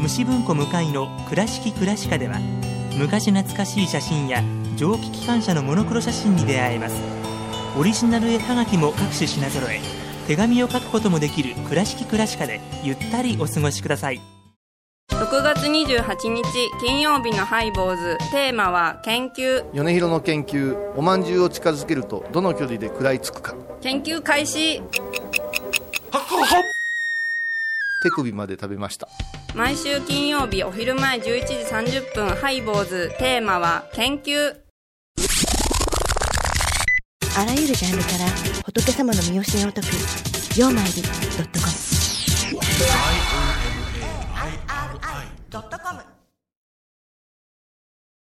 虫文庫向かいの「倉敷倉歯科」では昔懐かしい写真や蒸気機関車のモノクロ写真に出会えます。オリジナル絵はがきも各種品揃え手紙を書くこともできる「倉敷倉歯科」でゆったりお過ごしください。6月28日金曜日のハイボーズテーマは研究。米広の研究おまんじゅうを近づけるとどの距離で食らいつくか。研究開始手首まで食べました。毎週金曜日お昼前11時30分ハイボーズ。テーマは研究。あらゆるジャンルから仏様の身教えを解く「ようまいり .com」「i o m a i r i c o m